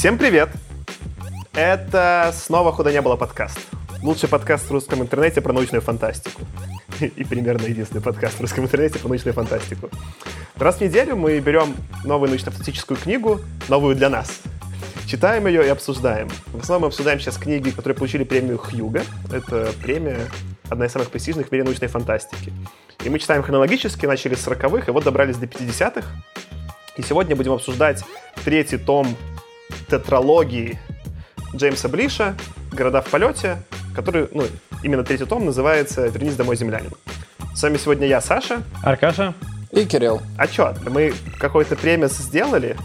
Всем привет! Это снова «Худо не было» подкаст. Лучший подкаст в русском интернете про научную фантастику. И примерно единственный подкаст в русском интернете про научную фантастику. Раз в неделю мы берем новую научно-фантастическую книгу, новую для нас. Читаем ее и обсуждаем. В основном мы обсуждаем сейчас книги, которые получили премию Хьюга. Это премия, одна из самых престижных в мире научной фантастики. И мы читаем хронологически, начали с 40-х, и вот добрались до 50-х. И сегодня будем обсуждать третий том тетралогии Джеймса Блиша «Города в полете», который, ну, именно третий том называется «Вернись домой, землянин». С вами сегодня я, Саша. Аркаша. И Кирилл. А что, мы какой-то премис сделали?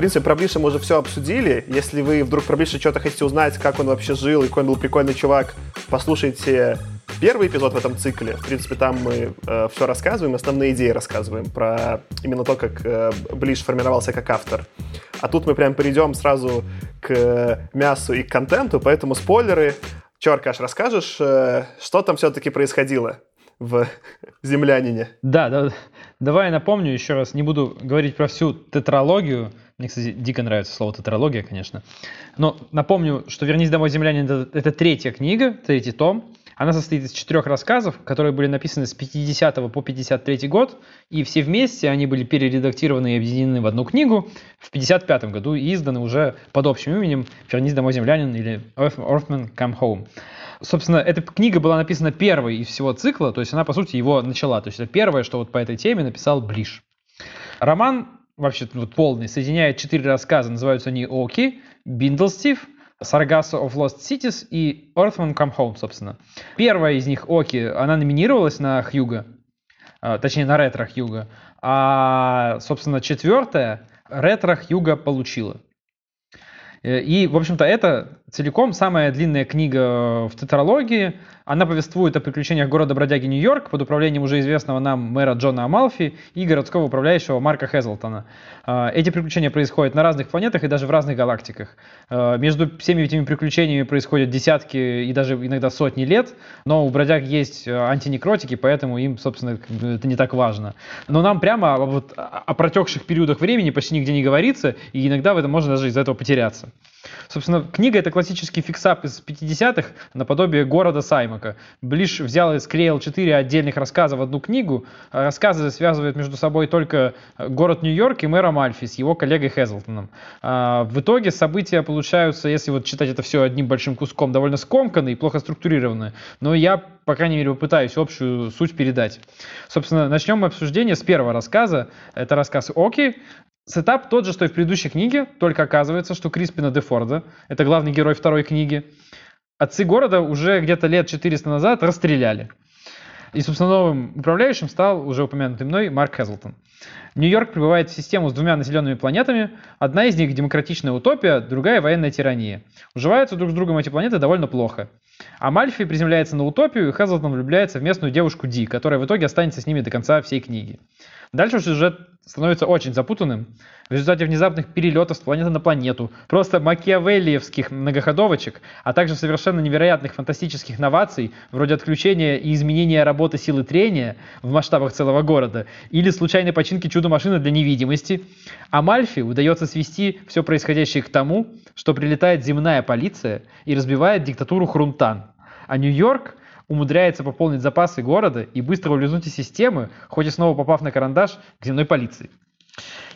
Принципе, про Блиша мы уже все обсудили. Если вы вдруг про Блиша что-то хотите узнать, как он вообще жил и какой он был прикольный чувак, послушайте первый эпизод в этом цикле. В принципе, там мы э, все рассказываем, основные идеи рассказываем про именно то, как э, Блиш формировался как автор. А тут мы прям перейдем сразу к мясу и к контенту, поэтому спойлеры. Аркаш, расскажешь, э, что там все-таки происходило в «Землянине»? Да, да, давай напомню еще раз, не буду говорить про всю тетралогию, мне, кстати, дико нравится слово тетралогия, конечно. Но напомню, что «Вернись домой, землянин» это, — третья книга, третий том. Она состоит из четырех рассказов, которые были написаны с 50 по 53 год, и все вместе они были перередактированы и объединены в одну книгу в 55 году и изданы уже под общим именем «Вернись домой, землянин» или «Earthman Come Home». Собственно, эта книга была написана первой из всего цикла, то есть она, по сути, его начала. То есть это первое, что вот по этой теме написал Блиш. Роман вообще вот полный, соединяет четыре рассказа, называются они «Оки», «Биндлстив», Sargasso of Lost Cities и Earthman Come Home, собственно. Первая из них, Оки, она номинировалась на Хьюга, точнее на ретро Хьюга, а, собственно, четвертая ретро Хьюга получила. Э, и, в общем-то, это целиком самая длинная книга в тетралогии. Она повествует о приключениях города бродяги Нью-Йорк под управлением уже известного нам мэра Джона Амалфи и городского управляющего Марка Хезлтона. А, эти приключения происходят на разных планетах и даже в разных галактиках. А, между всеми этими приключениями происходят десятки и даже иногда сотни лет, но у бродяг есть э, антинекротики, поэтому им, собственно, это не так важно. Но нам прямо вот о протекших периодах времени почти нигде не говорится, и иногда в этом можно даже из-за этого потеряться. Собственно, книга — это классический fix-up из 50-х, наподобие «Города» Саймака. Блиш взял и склеил четыре отдельных рассказа в одну книгу. Рассказы связывают между собой только город Нью-Йорк и мэра Мальфи с его коллегой Хезлтоном. А в итоге события получаются, если вот читать это все одним большим куском, довольно скомканные и плохо структурированные. Но я, по крайней мере, попытаюсь общую суть передать. Собственно, начнем мы обсуждение с первого рассказа. Это рассказ Оки. Сетап тот же, что и в предыдущей книге, только оказывается, что Криспина де Форда, это главный герой второй книги, отцы города уже где-то лет 400 назад расстреляли. И, собственно, новым управляющим стал уже упомянутый мной Марк Хезлтон. Нью-Йорк прибывает в систему с двумя населенными планетами. Одна из них демократичная утопия, другая военная тирания. Уживаются друг с другом эти планеты довольно плохо. А Мальфи приземляется на утопию, и Хезлтон влюбляется в местную девушку Ди, которая в итоге останется с ними до конца всей книги. Дальше сюжет становится очень запутанным. В результате внезапных перелетов с планеты на планету, просто макиавеллиевских многоходовочек, а также совершенно невероятных фантастических новаций, вроде отключения и изменения работы силы трения в масштабах целого города, или случайной починки чудо-машины для невидимости, Амальфи удается свести все происходящее к тому, что прилетает земная полиция и разбивает диктатуру Хрунтан. А Нью-Йорк умудряется пополнить запасы города и быстро улизнуть из системы, хоть и снова попав на карандаш к земной полиции.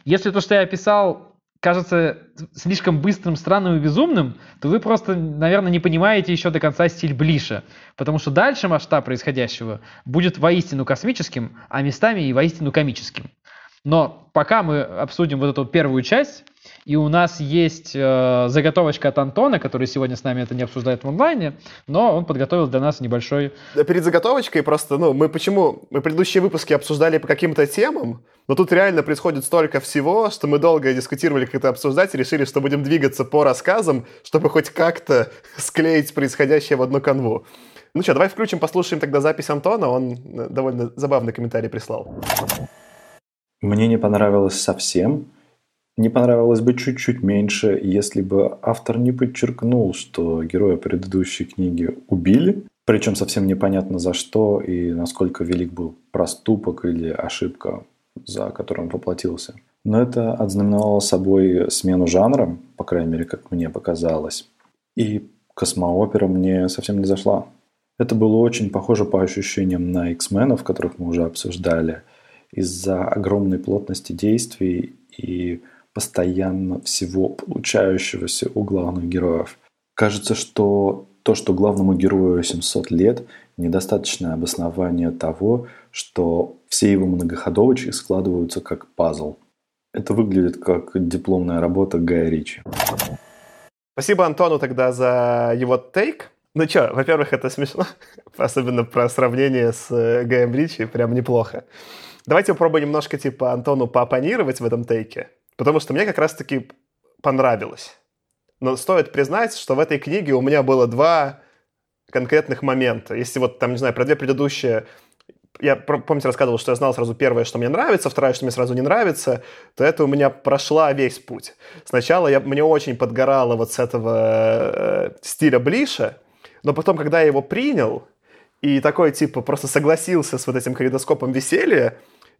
Если то, что я описал, кажется слишком быстрым, странным и безумным, то вы просто, наверное, не понимаете еще до конца стиль Блиша. Потому что дальше масштаб происходящего будет воистину космическим, а местами и воистину комическим. Но пока мы обсудим вот эту первую часть, и у нас есть э, заготовочка от Антона, который сегодня с нами это не обсуждает в онлайне, но он подготовил для нас небольшой... Перед заготовочкой просто, ну, мы почему... Мы предыдущие выпуски обсуждали по каким-то темам, но тут реально происходит столько всего, что мы долго дискутировали, как это обсуждать, и решили, что будем двигаться по рассказам, чтобы хоть как-то склеить происходящее в одну канву. Ну что, давай включим, послушаем тогда запись Антона, он э, довольно забавный комментарий прислал. Мне не понравилось совсем, не понравилось бы чуть-чуть меньше, если бы автор не подчеркнул, что героя предыдущей книги убили, причем совсем непонятно за что и насколько велик был проступок или ошибка, за которым воплотился. Но это ознаменовало собой смену жанра, по крайней мере, как мне показалось. И космоопера мне совсем не зашла. Это было очень похоже по ощущениям на X-менов, которых мы уже обсуждали, из-за огромной плотности действий и постоянно всего получающегося у главных героев. Кажется, что то, что главному герою 700 лет, недостаточное обоснование того, что все его многоходовочки складываются как пазл. Это выглядит как дипломная работа Гая Ричи. Спасибо Антону тогда за его тейк. Ну что, во-первых, это смешно, особенно про сравнение с э, Гаем Ричи, прям неплохо. Давайте попробуем немножко, типа, Антону поопонировать в этом тейке. Потому что мне как раз-таки понравилось. Но стоит признать, что в этой книге у меня было два конкретных момента. Если вот там, не знаю, про две предыдущие я, помните, рассказывал, что я знал сразу первое, что мне нравится, второе, что мне сразу не нравится, то это у меня прошла весь путь. Сначала я, мне очень подгорало вот с этого э, стиля Блиша, но потом, когда я его принял, и такой, типа, просто согласился с вот этим калейдоскопом веселья,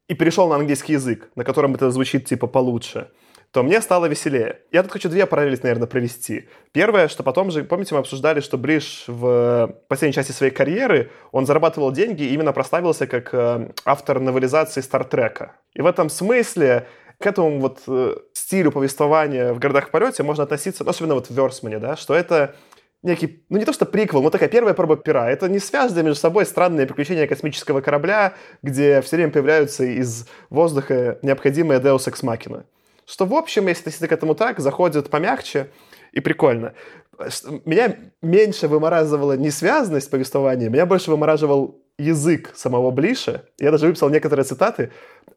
и перешел на английский язык, на котором это звучит типа получше, то мне стало веселее. Я тут хочу две параллели, наверное, провести. Первое, что потом же, помните, мы обсуждали, что Бриш в последней части своей карьеры, он зарабатывал деньги и именно прославился как э, автор новелизации Стартрека. И в этом смысле к этому вот э, стилю повествования в «Городах в полете» можно относиться, ну, особенно вот в Версмане, да, что это некий, ну не то что приквел, но такая первая проба пера. Это не связанные между собой странные приключения космического корабля, где все время появляются из воздуха необходимые Deus Ex Machina. Что, в общем, если относиться к этому так, заходит помягче и прикольно. Меня меньше вымораживала несвязанность повествования, меня больше вымораживал язык самого Блиша. Я даже выписал некоторые цитаты.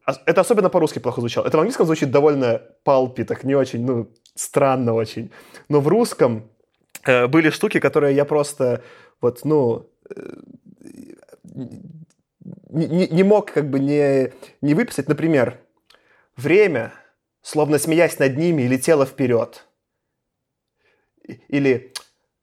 А, это особенно по-русски плохо звучало. Это в английском звучит довольно палпи, так не очень, ну, странно очень. Но в русском были штуки, которые я просто вот, ну, э, не, не мог как бы не, не выписать. Например, время, словно смеясь над ними, летело вперед. Или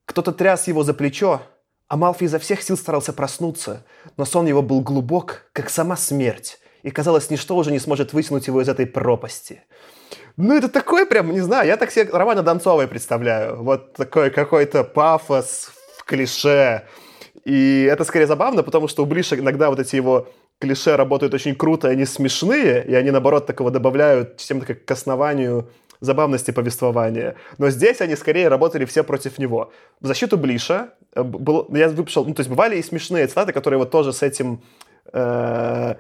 кто-то тряс его за плечо, а Малфи изо всех сил старался проснуться, но сон его был глубок, как сама смерть, и казалось, ничто уже не сможет вытянуть его из этой пропасти. Ну, это такой прям, не знаю, я так себе Романа Донцовой представляю. Вот такой какой-то пафос в клише. И это скорее забавно, потому что у Блиша иногда вот эти его клише работают очень круто, они смешные, и они, наоборот, такого добавляют чем-то как к основанию забавности повествования. Но здесь они скорее работали все против него. В защиту Блиша э, был, я выписал, ну, то есть бывали и смешные цитаты, которые вот тоже с этим э,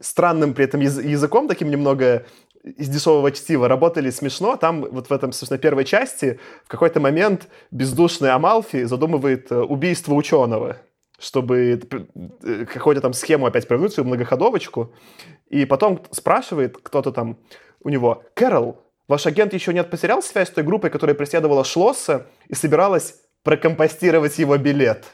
странным при этом языком таким немного из дешевого чтива работали смешно. Там вот в этом, собственно, первой части в какой-то момент бездушный Амалфи задумывает э, убийство ученого чтобы э, какую-то там схему опять провернуть, свою многоходовочку. И потом спрашивает кто-то там у него, «Кэрол, ваш агент еще не потерял связь с той группой, которая преследовала Шлосса и собиралась прокомпостировать его билет?»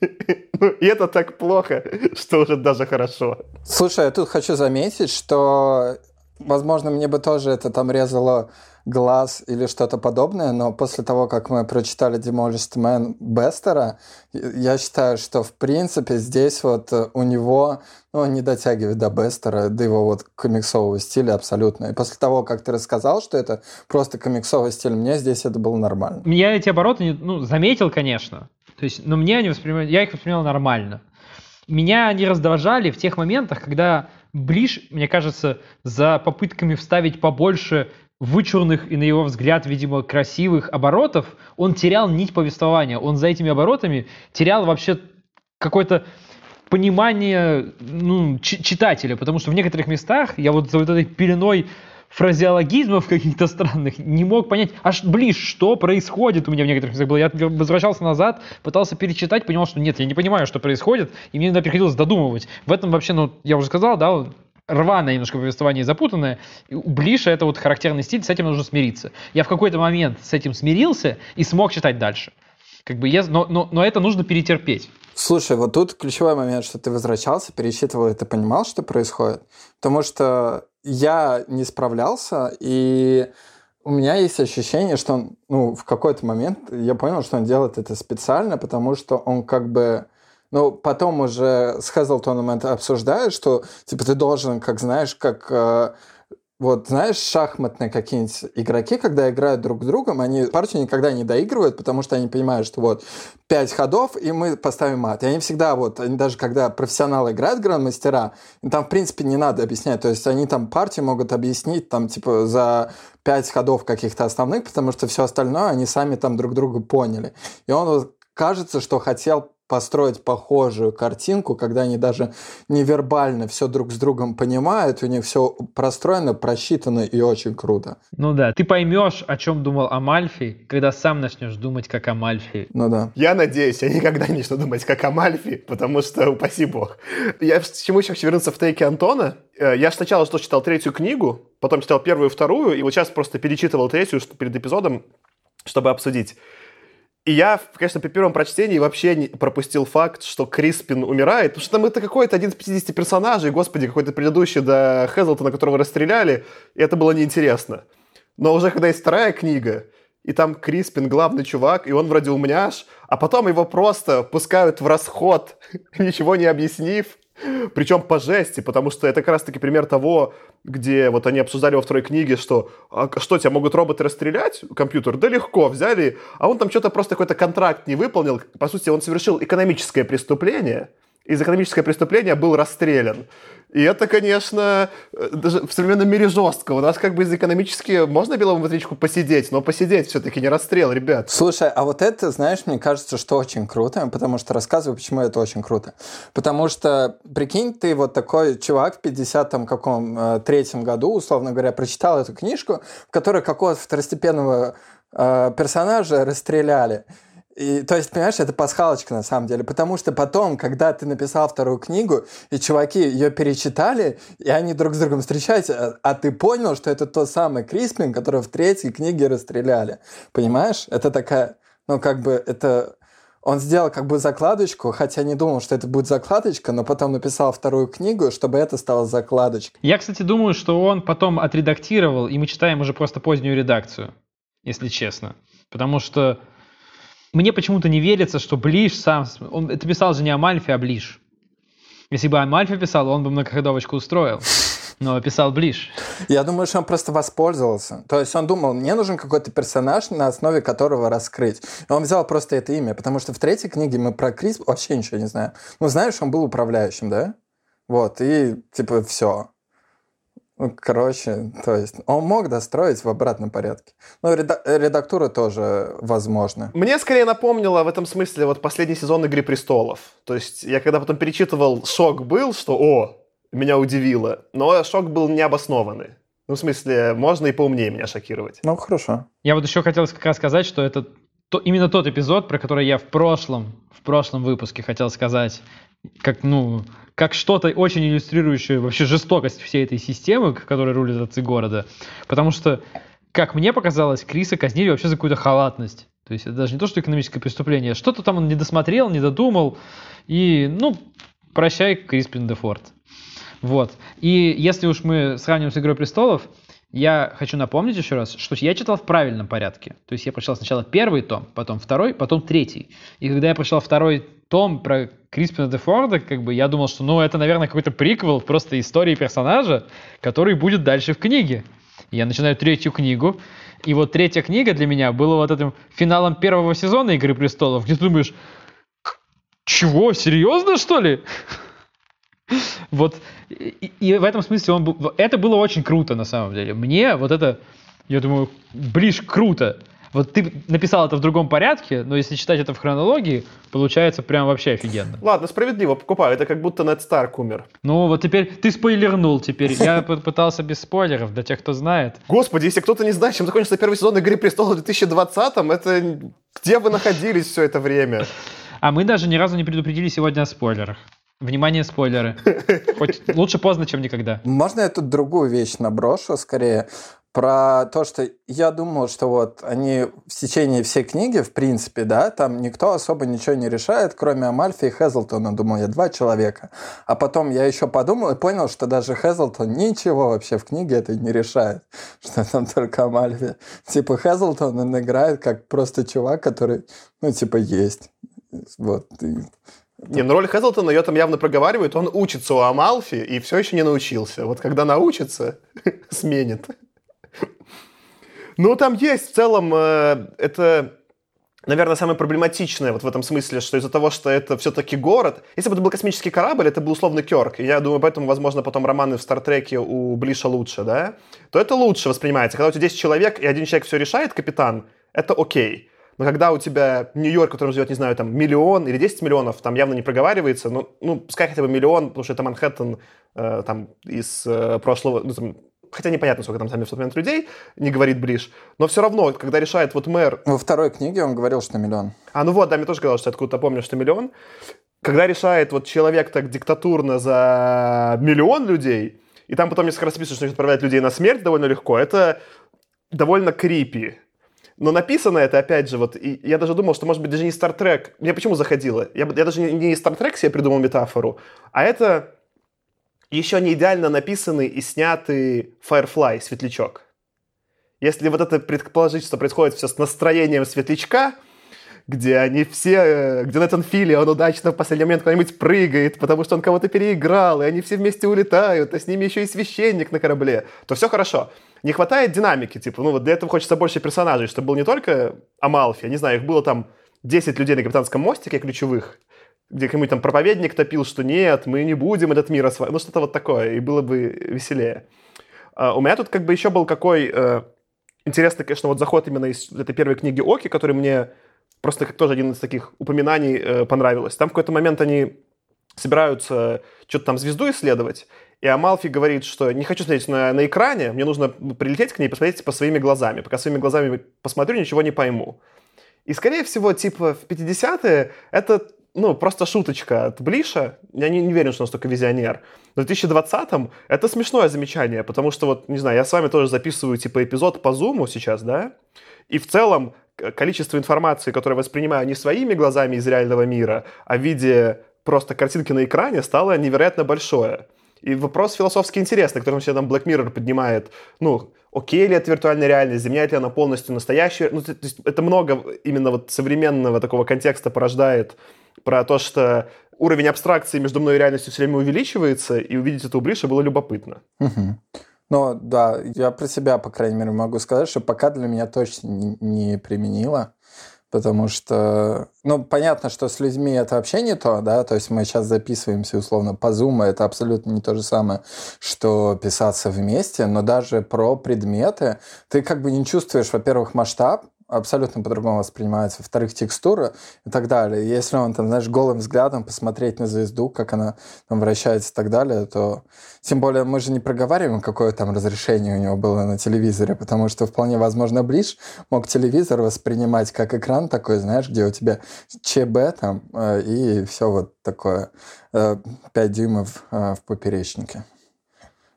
Ну, и это так плохо, что уже даже хорошо. Слушай, я тут хочу заметить, что Возможно, мне бы тоже это там резало глаз или что-то подобное, но после того, как мы прочитали Demolished Man Бестера, я считаю, что в принципе здесь вот у него, ну, он не дотягивает до Бестера, до его вот комиксового стиля абсолютно. И после того, как ты рассказал, что это просто комиксовый стиль, мне здесь это было нормально. Я эти обороты, ну, заметил, конечно. То есть, но мне они воспринимали, я их воспринимал нормально. Меня они раздражали в тех моментах, когда Ближ, мне кажется, за попытками вставить побольше вычурных и, на его взгляд, видимо, красивых оборотов, он терял нить повествования. Он за этими оборотами терял вообще какой-то понимание ну, читателя, потому что в некоторых местах я вот за вот этой пеленой фразеологизмов каких-то странных не мог понять, аж блин, что происходит у меня в некоторых местах было. Я возвращался назад, пытался перечитать, понял, что нет, я не понимаю, что происходит, и мне иногда приходилось додумывать. В этом вообще, ну, я уже сказал, да, рваное немножко повествование, запутанное. Блиша это вот характерный стиль, с этим нужно смириться. Я в какой-то момент с этим смирился и смог читать дальше. Как бы я, но, но, но это нужно перетерпеть. Слушай, вот тут ключевой момент, что ты возвращался, пересчитывал, и ты понимал, что происходит. Потому что я не справлялся, и у меня есть ощущение, что он, ну, в какой-то момент я понял, что он делает это специально, потому что он как бы ну, потом уже с Хезлтоном это обсуждают, что, типа, ты должен, как знаешь, как э, вот, знаешь, шахматные какие-нибудь игроки, когда играют друг с другом, они партию никогда не доигрывают, потому что они понимают, что вот пять ходов, и мы поставим мат. И они всегда вот, они даже когда профессионалы играют гранд-мастера, там, в принципе, не надо объяснять. То есть они там партию могут объяснить там, типа, за пять ходов каких-то основных, потому что все остальное они сами там друг друга поняли. И он вот кажется, что хотел построить похожую картинку, когда они даже невербально все друг с другом понимают, у них все простроено, просчитано и очень круто. Ну да, ты поймешь, о чем думал Амальфи, когда сам начнешь думать как Амальфи. Ну да. Я надеюсь, я никогда не начну думать как Амальфи, потому что, упаси бог. Я к чему еще хочу вернуться в тейке Антона. Э, я сначала что читал третью книгу, потом читал первую и вторую, и вот сейчас просто перечитывал третью перед эпизодом, чтобы обсудить. И я, конечно, при первом прочтении вообще не пропустил факт, что Криспин умирает, потому что там это какой-то один из 50 персонажей, господи, какой-то предыдущий до Хезлтона, которого расстреляли, и это было неинтересно. Но уже когда есть вторая книга, и там Криспин главный чувак, и он вроде умняш, а потом его просто пускают в расход, ничего не объяснив, причем по жести, потому что это как раз-таки пример того, где вот они обсуждали во второй книге, что а, что, тебя могут роботы расстрелять, компьютер? Да легко, взяли, а он там что-то просто какой-то контракт не выполнил. По сути, он совершил экономическое преступление – из экономическое преступление был расстрелян. И это, конечно, э, даже в современном мире жестко. У нас как бы из экономически можно белому ветричку посидеть, но посидеть все-таки не расстрел, ребят. Слушай, а вот это, знаешь, мне кажется, что очень круто, потому что рассказываю, почему это очень круто. Потому что, прикинь, ты вот такой чувак в 50-м каком э, третьем году, условно говоря, прочитал эту книжку, в которой какого-то второстепенного э, персонажа расстреляли. И, то есть, понимаешь, это пасхалочка на самом деле, потому что потом, когда ты написал вторую книгу, и чуваки ее перечитали, и они друг с другом встречаются, а, а ты понял, что это тот самый Криспин, которого в третьей книге расстреляли. Понимаешь? Это такая, ну, как бы, это... Он сделал как бы закладочку, хотя не думал, что это будет закладочка, но потом написал вторую книгу, чтобы это стало закладочкой. Я, кстати, думаю, что он потом отредактировал, и мы читаем уже просто позднюю редакцию, если честно. Потому что мне почему-то не верится, что Блиш сам... Он это писал же не Амальфи, а Блиш. Если бы Амальфи писал, он бы многоходовочку устроил. Но писал Блиш. Я думаю, что он просто воспользовался. То есть он думал, мне нужен какой-то персонаж, на основе которого раскрыть. И он взял просто это имя, потому что в третьей книге мы про Крис вообще ничего не знаем. Ну, знаешь, он был управляющим, да? Вот, и типа все. Ну, короче, то есть он мог достроить в обратном порядке. Ну, редактура тоже возможно. Мне скорее напомнило в этом смысле вот последний сезон «Игры престолов». То есть я когда потом перечитывал, шок был, что «О, меня удивило». Но шок был необоснованный. Ну, в смысле, можно и поумнее меня шокировать. Ну, хорошо. Я вот еще хотел как раз сказать, что это то, именно тот эпизод, про который я в прошлом, в прошлом выпуске хотел сказать, как, ну, как что-то очень иллюстрирующее вообще жестокость всей этой системы, которая рулит отцы города. Потому что, как мне показалось, Криса казнили вообще за какую-то халатность. То есть это даже не то, что экономическое преступление, что-то там он не досмотрел, не додумал, и, ну, прощай, Криспин де Форд. Вот. И если уж мы сравниваем с «Игрой престолов», я хочу напомнить еще раз, что я читал в правильном порядке. То есть я прочитал сначала первый том, потом второй, потом третий. И когда я прочитал второй том про Криспина де Форда, как бы я думал, что ну это, наверное, какой-то приквел просто истории персонажа, который будет дальше в книге. Я начинаю третью книгу, и вот третья книга для меня была вот этим финалом первого сезона «Игры престолов», где ты думаешь, чего, серьезно, что ли? Вот, и, и в этом смысле он это было очень круто, на самом деле. Мне вот это, я думаю, ближ круто. Вот ты написал это в другом порядке, но если читать это в хронологии, получается прям вообще офигенно. Ладно, справедливо, покупаю. Это как будто Нед Старк умер. Ну вот теперь ты спойлернул теперь. Я пытался без спойлеров, для тех, кто знает. Господи, если кто-то не знает, чем закончится первый сезон «Игры престолов» в 2020-м, это где вы находились все это время? А мы даже ни разу не предупредили сегодня о спойлерах. Внимание, спойлеры. Хоть лучше поздно, чем никогда. Можно я тут другую вещь наброшу скорее? Про то, что я думал, что вот они в течение всей книги, в принципе, да, там никто особо ничего не решает, кроме Амальфи и Хезлтона. Думал я, два человека. А потом я еще подумал и понял, что даже Хезлтон ничего вообще в книге это не решает. Что там только Амальфи. Типа Хезлтон, он играет как просто чувак, который, ну, типа, есть. Вот. Не, ну роль Хэзлтона ее там явно проговаривают. Он учится у Амалфи и все еще не научился. Вот когда научится, сменит. Ну, там есть в целом, э, это, наверное, самое проблематичное вот в этом смысле, что из-за того, что это все-таки город, если бы это был космический корабль, это был условно Кёрк, и я думаю, поэтому, возможно, потом романы в Стартреке у Блиша лучше, да, то это лучше воспринимается. Когда у тебя 10 человек, и один человек все решает, капитан, это окей. Но когда у тебя Нью-Йорк, в котором живет, не знаю, там миллион или 10 миллионов, там явно не проговаривается, ну, ну пускай хотя бы миллион, потому что это Манхэттен э, там из э, прошлого, ну, там, хотя непонятно, сколько там сами в тот момент людей, не говорит Бриш, но все равно, когда решает вот мэр... Во второй книге он говорил, что миллион. А, ну вот, да, мне тоже сказал, что откуда-то помню, что миллион. Когда решает вот человек так диктатурно за миллион людей, и там потом несколько раз пишут, что отправляет людей на смерть довольно легко, это довольно крипи. Но написано это, опять же, вот, и я даже думал, что, может быть, даже не Star Trek. Мне почему заходило? Я, я даже не, не Star Trek себе придумал метафору, а это еще не идеально написанный и снятый Firefly, светлячок. Если вот это предположить, что происходит все с настроением светлячка, где они все, э, где Нэтан Филли, он удачно в последний момент куда-нибудь прыгает, потому что он кого-то переиграл, и они все вместе улетают, а с ними еще и священник на корабле, то все хорошо. Не хватает динамики, типа, ну вот для этого хочется больше персонажей, чтобы был не только Амалфи, я не знаю, их было там 10 людей на капитанском мостике ключевых, где кому-нибудь там проповедник топил, что нет, мы не будем этот мир осваивать, ну что-то вот такое, и было бы веселее. Uh, у меня тут как бы еще был какой uh, интересный, конечно, вот заход именно из этой первой книги Оки, который мне просто как тоже один из таких упоминаний э, понравилось. Там в какой-то момент они собираются что-то там звезду исследовать, и Амалфи говорит, что не хочу смотреть на, на экране, мне нужно прилететь к ней и посмотреть по своими глазами. Пока своими глазами посмотрю, ничего не пойму. И, скорее всего, типа в 50-е это ну, просто шуточка от Блиша. Я не, не уверен, что он столько визионер. Но в 2020-м это смешное замечание, потому что вот, не знаю, я с вами тоже записываю типа эпизод по зуму сейчас, да? И в целом количество информации, которое воспринимаю не своими глазами из реального мира, а в виде просто картинки на экране, стало невероятно большое. И вопрос философски интересный, который себе там Black Mirror поднимает. Ну, окей ли это виртуальная реальность, заменяет ли она полностью настоящую? Ну, то есть это много именно вот современного такого контекста порождает про то, что уровень абстракции между мной и реальностью все время увеличивается, и увидеть это у Блиша было любопытно. Угу. Ну, да, я про себя, по крайней мере, могу сказать, что пока для меня точно не, не применила. Потому что, ну, понятно, что с людьми это вообще не то, да, то есть мы сейчас записываемся условно по Zoom, это абсолютно не то же самое, что писаться вместе, но даже про предметы ты как бы не чувствуешь, во-первых, масштаб, абсолютно по-другому воспринимается. Во-вторых, текстура и так далее. Если он, там, знаешь, голым взглядом посмотреть на звезду, как она там вращается и так далее, то... Тем более мы же не проговариваем, какое там разрешение у него было на телевизоре, потому что вполне возможно Ближ мог телевизор воспринимать как экран такой, знаешь, где у тебя ЧБ там э, и все вот такое. Э, 5 дюймов э, в поперечнике.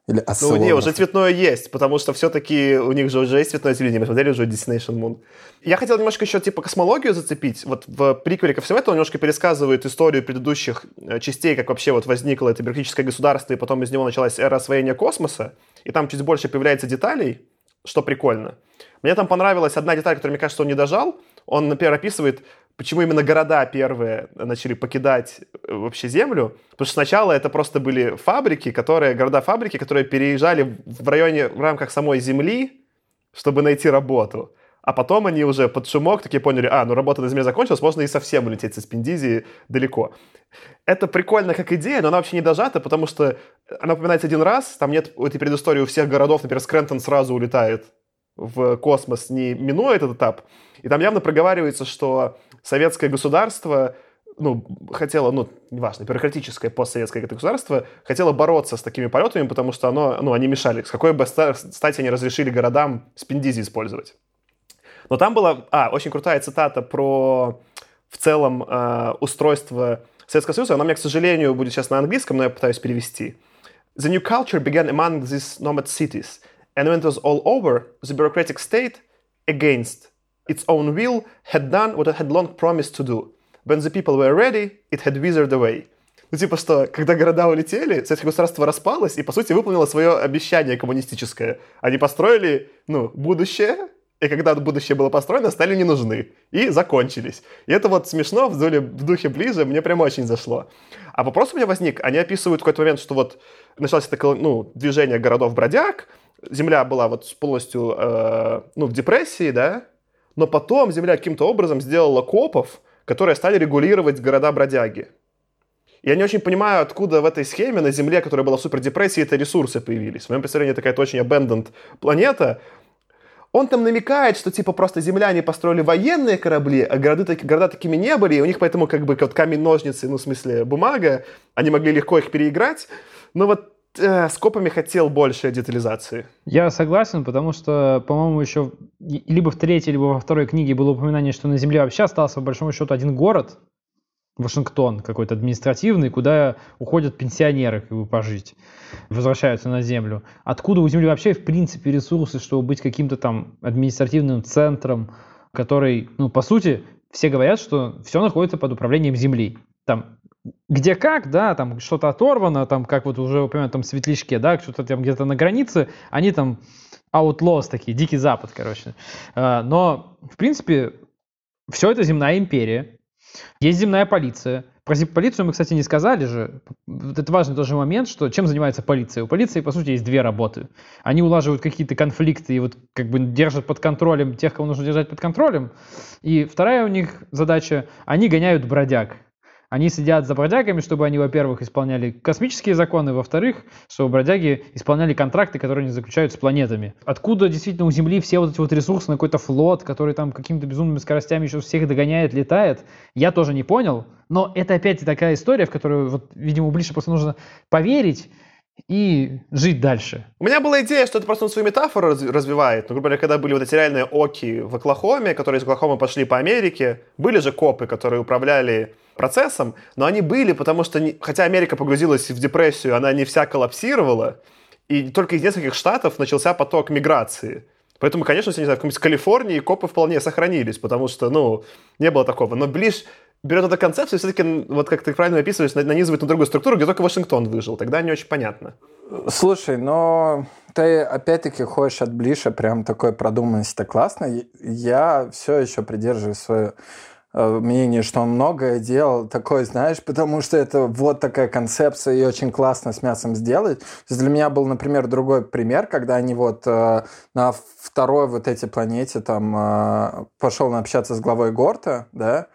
Или Ну, не, уже цветное есть, потому что все-таки у них же уже есть цветное телевидение. Мы смотрели уже Destination Moon. Я хотел немножко еще типа космологию зацепить. Вот в приквеле ко всему этому немножко пересказывает историю предыдущих э, частей, как вообще вот возникло это бюрократическое государство, и потом из него началась эра освоения космоса. И там чуть больше появляется деталей, что прикольно. Мне там понравилась одна деталь, которую, мне кажется, он не дожал. Он, например, описывает почему именно города первые начали покидать э, вообще землю, потому что сначала это просто были фабрики, которые, города-фабрики, которые переезжали в районе, в рамках самой земли, чтобы найти работу. А потом они уже под шумок такие поняли, а, ну работа на Земле закончилась, можно и совсем улететь со Спиндизии далеко. Это прикольно как идея, но она вообще не дожата, потому что она упоминается один раз, там нет этой предыстории у всех городов, например, Скрентон сразу улетает в космос, не минуя этот этап. И там явно проговаривается, что советское государство ну, хотело, ну, неважно, бюрократическое постсоветское государство хотело бороться с такими полетами, потому что оно, ну, они мешали. С какой бы стати они разрешили городам спиндизи использовать. Но там была, а, очень крутая цитата про в целом э, устройство Советского Союза. Она у меня, к сожалению, будет сейчас на английском, но я пытаюсь перевести. The new culture began among these nomad cities, and when it was all over, the bureaucratic state, against its own will, had done what it had long promised to do. When the people were ready, it had withered away. Ну, типа, что, когда города улетели, советское государство распалось и, по сути, выполнило свое обещание коммунистическое. Они построили, ну, будущее, и когда будущее было построено, стали не нужны. И закончились. И это вот смешно, в духе, в духе ближе, мне прям очень зашло. А вопрос у меня возник. Они описывают какой-то момент, что вот началось это ну, движение городов-бродяг, земля была вот полностью э, ну, в депрессии, да, но потом земля каким-то образом сделала копов, которые стали регулировать города-бродяги. Я не очень понимаю, откуда в этой схеме на Земле, которая была в супердепрессии, это ресурсы появились. В моем представлении это какая-то очень abandoned планета, он там намекает, что типа просто земляне построили военные корабли, а города, города такими не были, и у них поэтому как бы вот камень-ножницы, ну в смысле бумага, они могли легко их переиграть. Но вот э, с копами хотел больше детализации. Я согласен, потому что, по-моему, еще либо в третьей, либо во второй книге было упоминание, что на Земле вообще остался, по большому счету, один город, Вашингтон какой-то административный, куда уходят пенсионеры как бы пожить, возвращаются на землю. Откуда у Земли вообще в принципе ресурсы, чтобы быть каким-то там административным центром, который, ну, по сути, все говорят, что все находится под управлением Земли. Там где как, да, там что-то оторвано, там, как вот уже упомянут, там светлячки, да, что-то там где-то на границе, они там outlaws такие, дикий запад, короче. А, но, в принципе, все это земная империя, есть земная полиция. Про полицию мы, кстати, не сказали же. Это важный тоже момент, что чем занимается полиция. У полиции, по сути, есть две работы. Они улаживают какие-то конфликты и вот как бы держат под контролем тех, кого нужно держать под контролем. И вторая у них задача, они гоняют бродяг. Они сидят за бродягами, чтобы они, во-первых, исполняли космические законы, во-вторых, чтобы бродяги исполняли контракты, которые они заключают с планетами. Откуда действительно у Земли все вот эти вот ресурсы на какой-то флот, который там какими-то безумными скоростями еще всех догоняет, летает, я тоже не понял. Но это опять такая история, в которую, вот, видимо, ближе просто нужно поверить, и жить дальше. У меня была идея, что это просто он свою метафору развивает. Ну, грубо говоря, когда были вот эти реальные оки в Оклахоме, которые из Оклахомы пошли по Америке, были же копы, которые управляли процессом, но они были, потому что, не, хотя Америка погрузилась в депрессию, она не вся коллапсировала, и только из нескольких штатов начался поток миграции. Поэтому, конечно, если, не знаю, в какой-нибудь Калифорнии копы вполне сохранились, потому что, ну, не было такого. Но ближе берет эту концепцию, все-таки, вот как ты правильно описываешь, нанизывает на другую структуру, где только Вашингтон выжил. Тогда не очень понятно. Слушай, но ты опять-таки ходишь от Блиша, прям такой продуманность, это классно. Я все еще придерживаюсь свое Э, мнение, что он многое делал такое, знаешь, потому что это вот такая концепция и очень классно с мясом сделать. То есть для меня был, например, другой пример, когда они вот э, на второй вот этой планете там э, пошел общаться с главой Горта, да,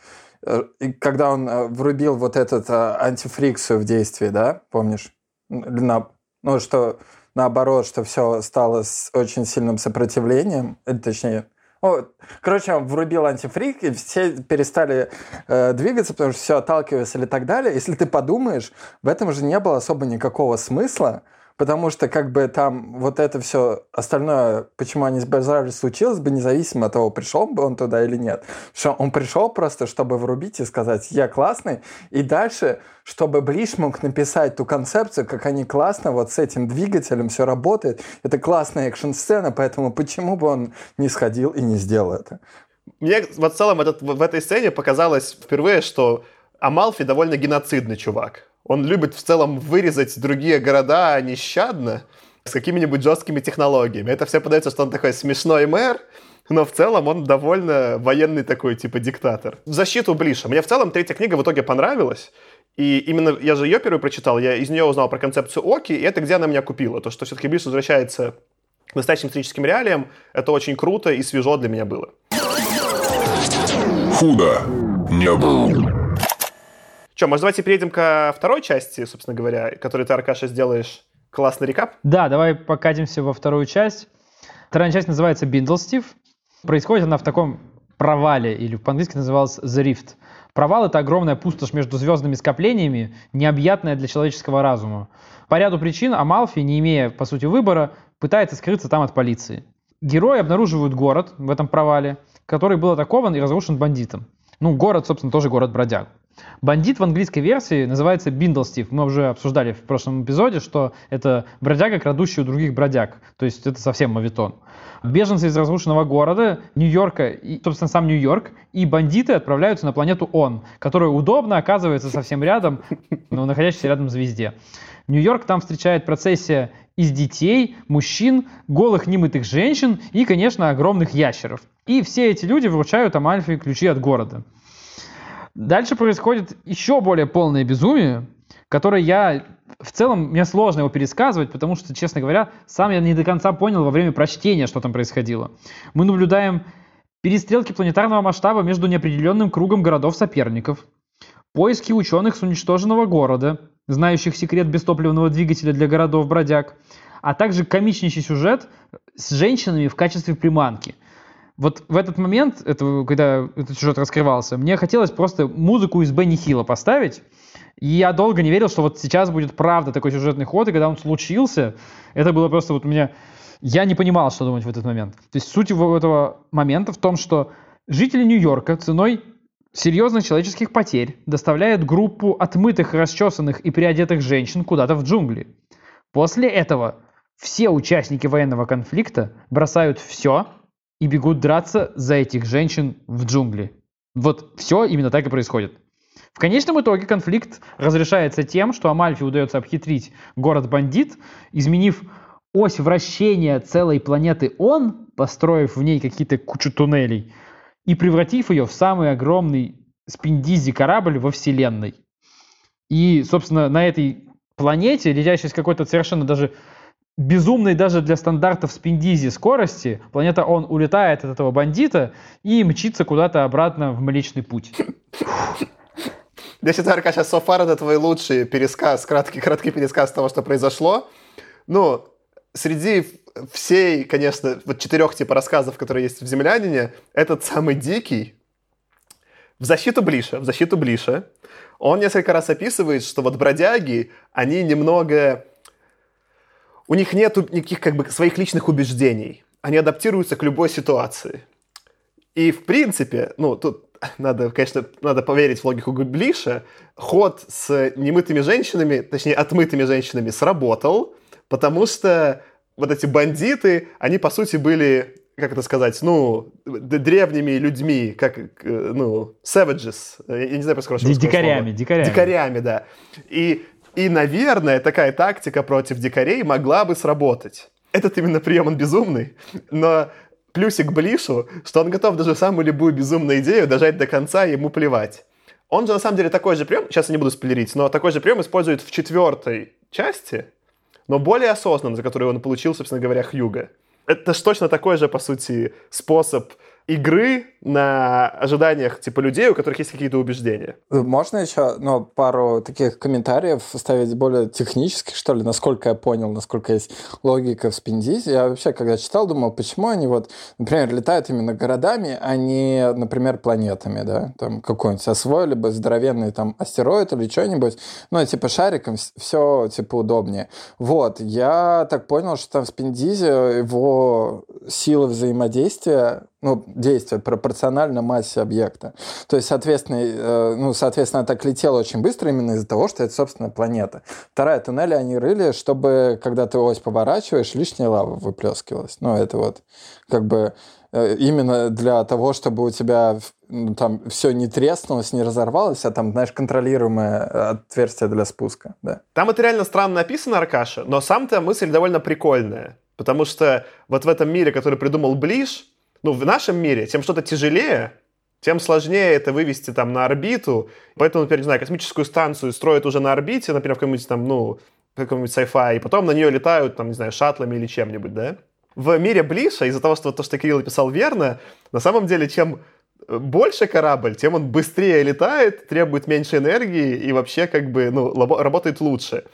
и когда он э, врубил вот этот э, антифрикцию в действие, да, помнишь? На, ну, что наоборот, что все стало с очень сильным сопротивлением, точнее, о, короче, он врубил антифрик, и все перестали э, двигаться, потому что все отталкивается или так далее. Если ты подумаешь, в этом же не было особо никакого смысла, потому что как бы там вот это все остальное, почему они с Безрави случилось бы, независимо от того, пришел бы он туда или нет. Что он пришел просто, чтобы врубить и сказать, я классный, и дальше, чтобы Блиш мог написать ту концепцию, как они классно, вот с этим двигателем все работает. Это классная экшн-сцена, поэтому почему бы он не сходил и не сделал это? Мне в целом этот, в этой сцене показалось впервые, что Амалфи довольно геноцидный чувак. Он любит в целом вырезать другие города нещадно с какими-нибудь жесткими технологиями. Это все подается, что он такой смешной мэр, но в целом он довольно военный такой, типа, диктатор. В защиту Блиша. Мне в целом третья книга в итоге понравилась. И именно я же ее первую прочитал, я из нее узнал про концепцию Оки, и это где она меня купила. То, что все-таки Блиш возвращается к настоящим историческим реалиям, это очень круто и свежо для меня было. Худо не было. Что, может, давайте перейдем ко второй части, собственно говоря, которую ты, Аркаша, сделаешь классный рекап? Да, давай покатимся во вторую часть. Вторая часть называется Биндлстив. Происходит она в таком провале, или по-английски называлась The Rift. Провал — это огромная пустошь между звездными скоплениями, необъятная для человеческого разума. По ряду причин Амалфи, не имея, по сути, выбора, пытается скрыться там от полиции. Герои обнаруживают город в этом провале, который был атакован и разрушен бандитом. Ну, город, собственно, тоже город-бродяг. Бандит в английской версии называется Биндлстив. Мы уже обсуждали в прошлом эпизоде, что это бродяга, крадущий у других бродяг. То есть это совсем мавитон. Беженцы из разрушенного города, Нью-Йорка, и, собственно, сам Нью-Йорк, и бандиты отправляются на планету Он, которая удобно оказывается совсем рядом, но находящейся рядом звезде. Нью-Йорк там встречает процессия из детей, мужчин, голых немытых женщин и, конечно, огромных ящеров. И все эти люди вручают Амальфи ключи от города. Дальше происходит еще более полное безумие, которое я в целом мне сложно его пересказывать, потому что, честно говоря, сам я не до конца понял во время прочтения, что там происходило. Мы наблюдаем перестрелки планетарного масштаба между неопределенным кругом городов-соперников, поиски ученых с уничтоженного города, знающих секрет бестопливного двигателя для городов-бродяг, а также комичнейший сюжет с женщинами в качестве приманки – вот в этот момент, это, когда этот сюжет раскрывался, мне хотелось просто музыку из Бенни Хилла поставить, и я долго не верил, что вот сейчас будет правда такой сюжетный ход, и когда он случился, это было просто вот у меня... Я не понимал, что думать в этот момент. То есть суть этого момента в том, что жители Нью-Йорка ценой серьезных человеческих потерь доставляют группу отмытых, расчесанных и приодетых женщин куда-то в джунгли. После этого все участники военного конфликта бросают все и бегут драться за этих женщин в джунгли. Вот все именно так и происходит. В конечном итоге конфликт разрешается тем, что Амальфи удается обхитрить город-бандит, изменив ось вращения целой планеты Он, построив в ней какие-то кучу туннелей, и превратив ее в самый огромный спиндизи корабль во Вселенной. И, собственно, на этой планете, летящей с какой-то совершенно даже безумной даже для стандартов спиндизи скорости, планета Он улетает от этого бандита и мчится куда-то обратно в Млечный Путь. Я считаю, Аркаша, Софар это твой лучший пересказ, краткий, краткий пересказ того, что произошло. Ну, среди всей, конечно, вот четырех типа рассказов, которые есть в «Землянине», этот самый дикий. В защиту Блиша, в защиту Блиша, он несколько раз описывает, что вот бродяги, они немного у них нет никаких как бы своих личных убеждений. Они адаптируются к любой ситуации. И в принципе, ну, тут надо, конечно, надо поверить в логику Гублиша, ход с немытыми женщинами, точнее, отмытыми женщинами сработал, потому что вот эти бандиты, они, по сути, были, как это сказать, ну, древними людьми, как, э, ну, savages, я не знаю, просто хорошо Дикарями, дикарями. Дикарями, да. И и, наверное, такая тактика против дикарей могла бы сработать. Этот именно прием, он безумный, но плюсик Блишу, что он готов даже самую любую безумную идею дожать до конца, и ему плевать. Он же на самом деле такой же прием, сейчас я не буду спойлерить, но такой же прием использует в четвертой части, но более осознанно, за которую он получил, собственно говоря, Хьюга. Это же точно такой же, по сути, способ игры на ожиданиях типа людей, у которых есть какие-то убеждения. Можно еще ну, пару таких комментариев вставить более технических, что ли, насколько я понял, насколько есть логика в спиндизе. Я вообще, когда читал, думал, почему они вот, например, летают именно городами, а не, например, планетами, да, там какой-нибудь освоили бы здоровенный там астероид или что-нибудь, ну, типа шариком все, типа, удобнее. Вот, я так понял, что там в спиндизе его силы взаимодействия ну, действие пропорционально массе объекта. То есть, соответственно, э, ну, соответственно, так летело очень быстро именно из-за того, что это, собственно, планета. Вторая, туннели они рыли, чтобы, когда ты ось поворачиваешь, лишняя лава выплескивалась. Ну, это вот как бы э, именно для того, чтобы у тебя ну, там все не треснулось, не разорвалось, а там, знаешь, контролируемое отверстие для спуска. Да. Там это реально странно написано, Аркаша, но сам-то мысль довольно прикольная. Потому что вот в этом мире, который придумал Ближ, ну, в нашем мире, тем что-то тяжелее, тем сложнее это вывести там на орбиту. Поэтому, например, не знаю, космическую станцию строят уже на орбите, например, в каком-нибудь там, ну, каком-нибудь sci-fi, и потом на нее летают, там, не знаю, шаттлами или чем-нибудь, да? В мире Блиша, из-за того, что то, что Кирилл написал верно, на самом деле, чем больше корабль, тем он быстрее летает, требует меньше энергии и вообще как бы, ну, работает лучше.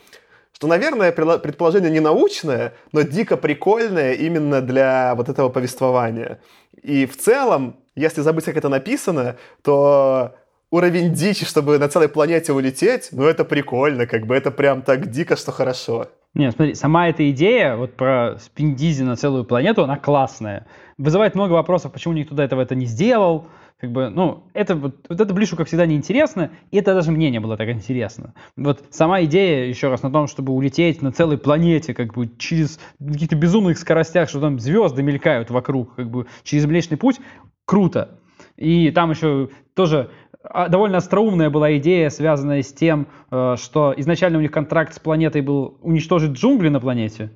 Что, наверное, предположение не научное, но дико прикольное именно для вот этого повествования. И в целом, если забыть, как это написано, то уровень дичи, чтобы на целой планете улететь, ну это прикольно, как бы это прям так дико, что хорошо. Нет, смотри, сама эта идея вот про спиндизи на целую планету, она классная. Вызывает много вопросов, почему никто до этого это не сделал, как бы, ну, это вот, вот это Блишу, как всегда, неинтересно, и это даже мне не было так интересно. Вот сама идея, еще раз, на том, чтобы улететь на целой планете, как бы через каких-то безумных скоростях, что там звезды мелькают вокруг, как бы через Млечный Путь, круто. И там еще тоже а, довольно остроумная была идея, связанная с тем, э, что изначально у них контракт с планетой был уничтожить джунгли на планете,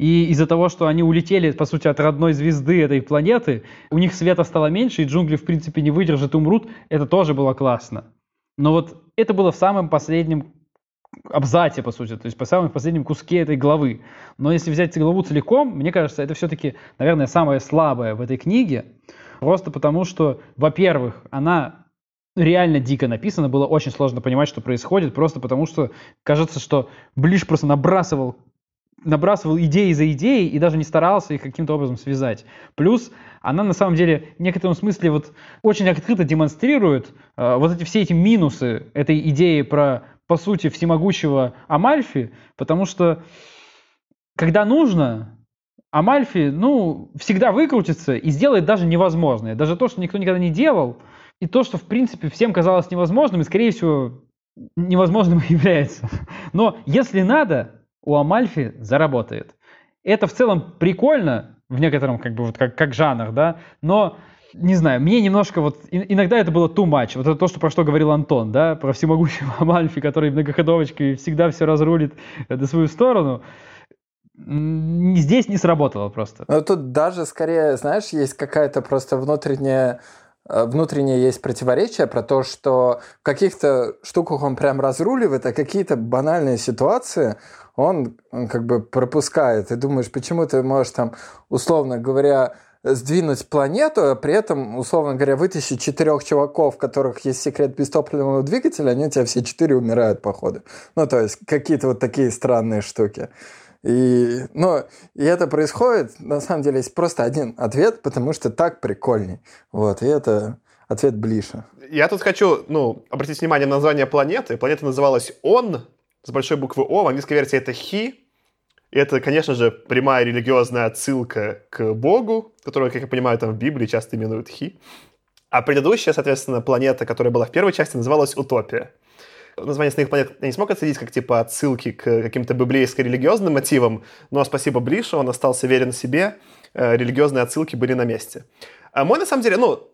и из-за того, что они улетели, по сути, от родной звезды этой планеты, у них света стало меньше, и джунгли, в принципе, не выдержат, умрут. Это тоже было классно. Но вот это было в самом последнем абзаце, по сути, то есть по самому последнем куске этой главы. Но если взять главу целиком, мне кажется, это все-таки, наверное, самое слабое в этой книге. Просто потому, что, во-первых, она реально дико написана, было очень сложно понимать, что происходит, просто потому что кажется, что Блиш просто набрасывал набрасывал идеи за идеей и даже не старался их каким-то образом связать. Плюс она на самом деле в некотором смысле вот очень открыто демонстрирует э, вот эти все эти минусы этой идеи про, по сути, всемогущего Амальфи, потому что когда нужно, Амальфи, ну, всегда выкрутится и сделает даже невозможное. Даже то, что никто никогда не делал, и то, что, в принципе, всем казалось невозможным, и, скорее всего, невозможным является. Но если надо, у Амальфи заработает. Это в целом прикольно в некотором как бы вот как, как жанр, да, но не знаю, мне немножко вот иногда это было too much. Вот это то, что про что говорил Антон, да, про всемогущего Амальфи, который многоходовочкой всегда все разрулит на свою сторону. Здесь не сработало просто. Ну, тут даже скорее, знаешь, есть какая-то просто внутренняя Э, внутреннее есть противоречие про то, что в каких-то штуках он прям разруливает, а какие-то банальные ситуации он, как бы пропускает. Ты думаешь, почему ты можешь там, условно говоря, сдвинуть планету, а при этом, условно говоря, вытащить четырех чуваков, у которых есть секрет бестопливного двигателя, они у тебя все четыре умирают, походу. Ну, то есть, какие-то вот такие странные штуки. И, ну, и это происходит, на самом деле, есть просто один ответ, потому что так прикольней. Вот, и это ответ Блиша. Я тут хочу, ну, обратить внимание на название планеты. Планета называлась Он, с большой буквы О, в английской версии это Хи. И это, конечно же, прямая религиозная отсылка к Богу, которого, как я понимаю, там в Библии часто именуют Хи. А предыдущая, соответственно, планета, которая была в первой части, называлась Утопия название «Остальных планет» я не смог отследить как, типа, отсылки к каким-то библейско-религиозным мотивам, но спасибо Бришу, он остался верен себе, э, религиозные отсылки были на месте. А мой, на самом деле, ну,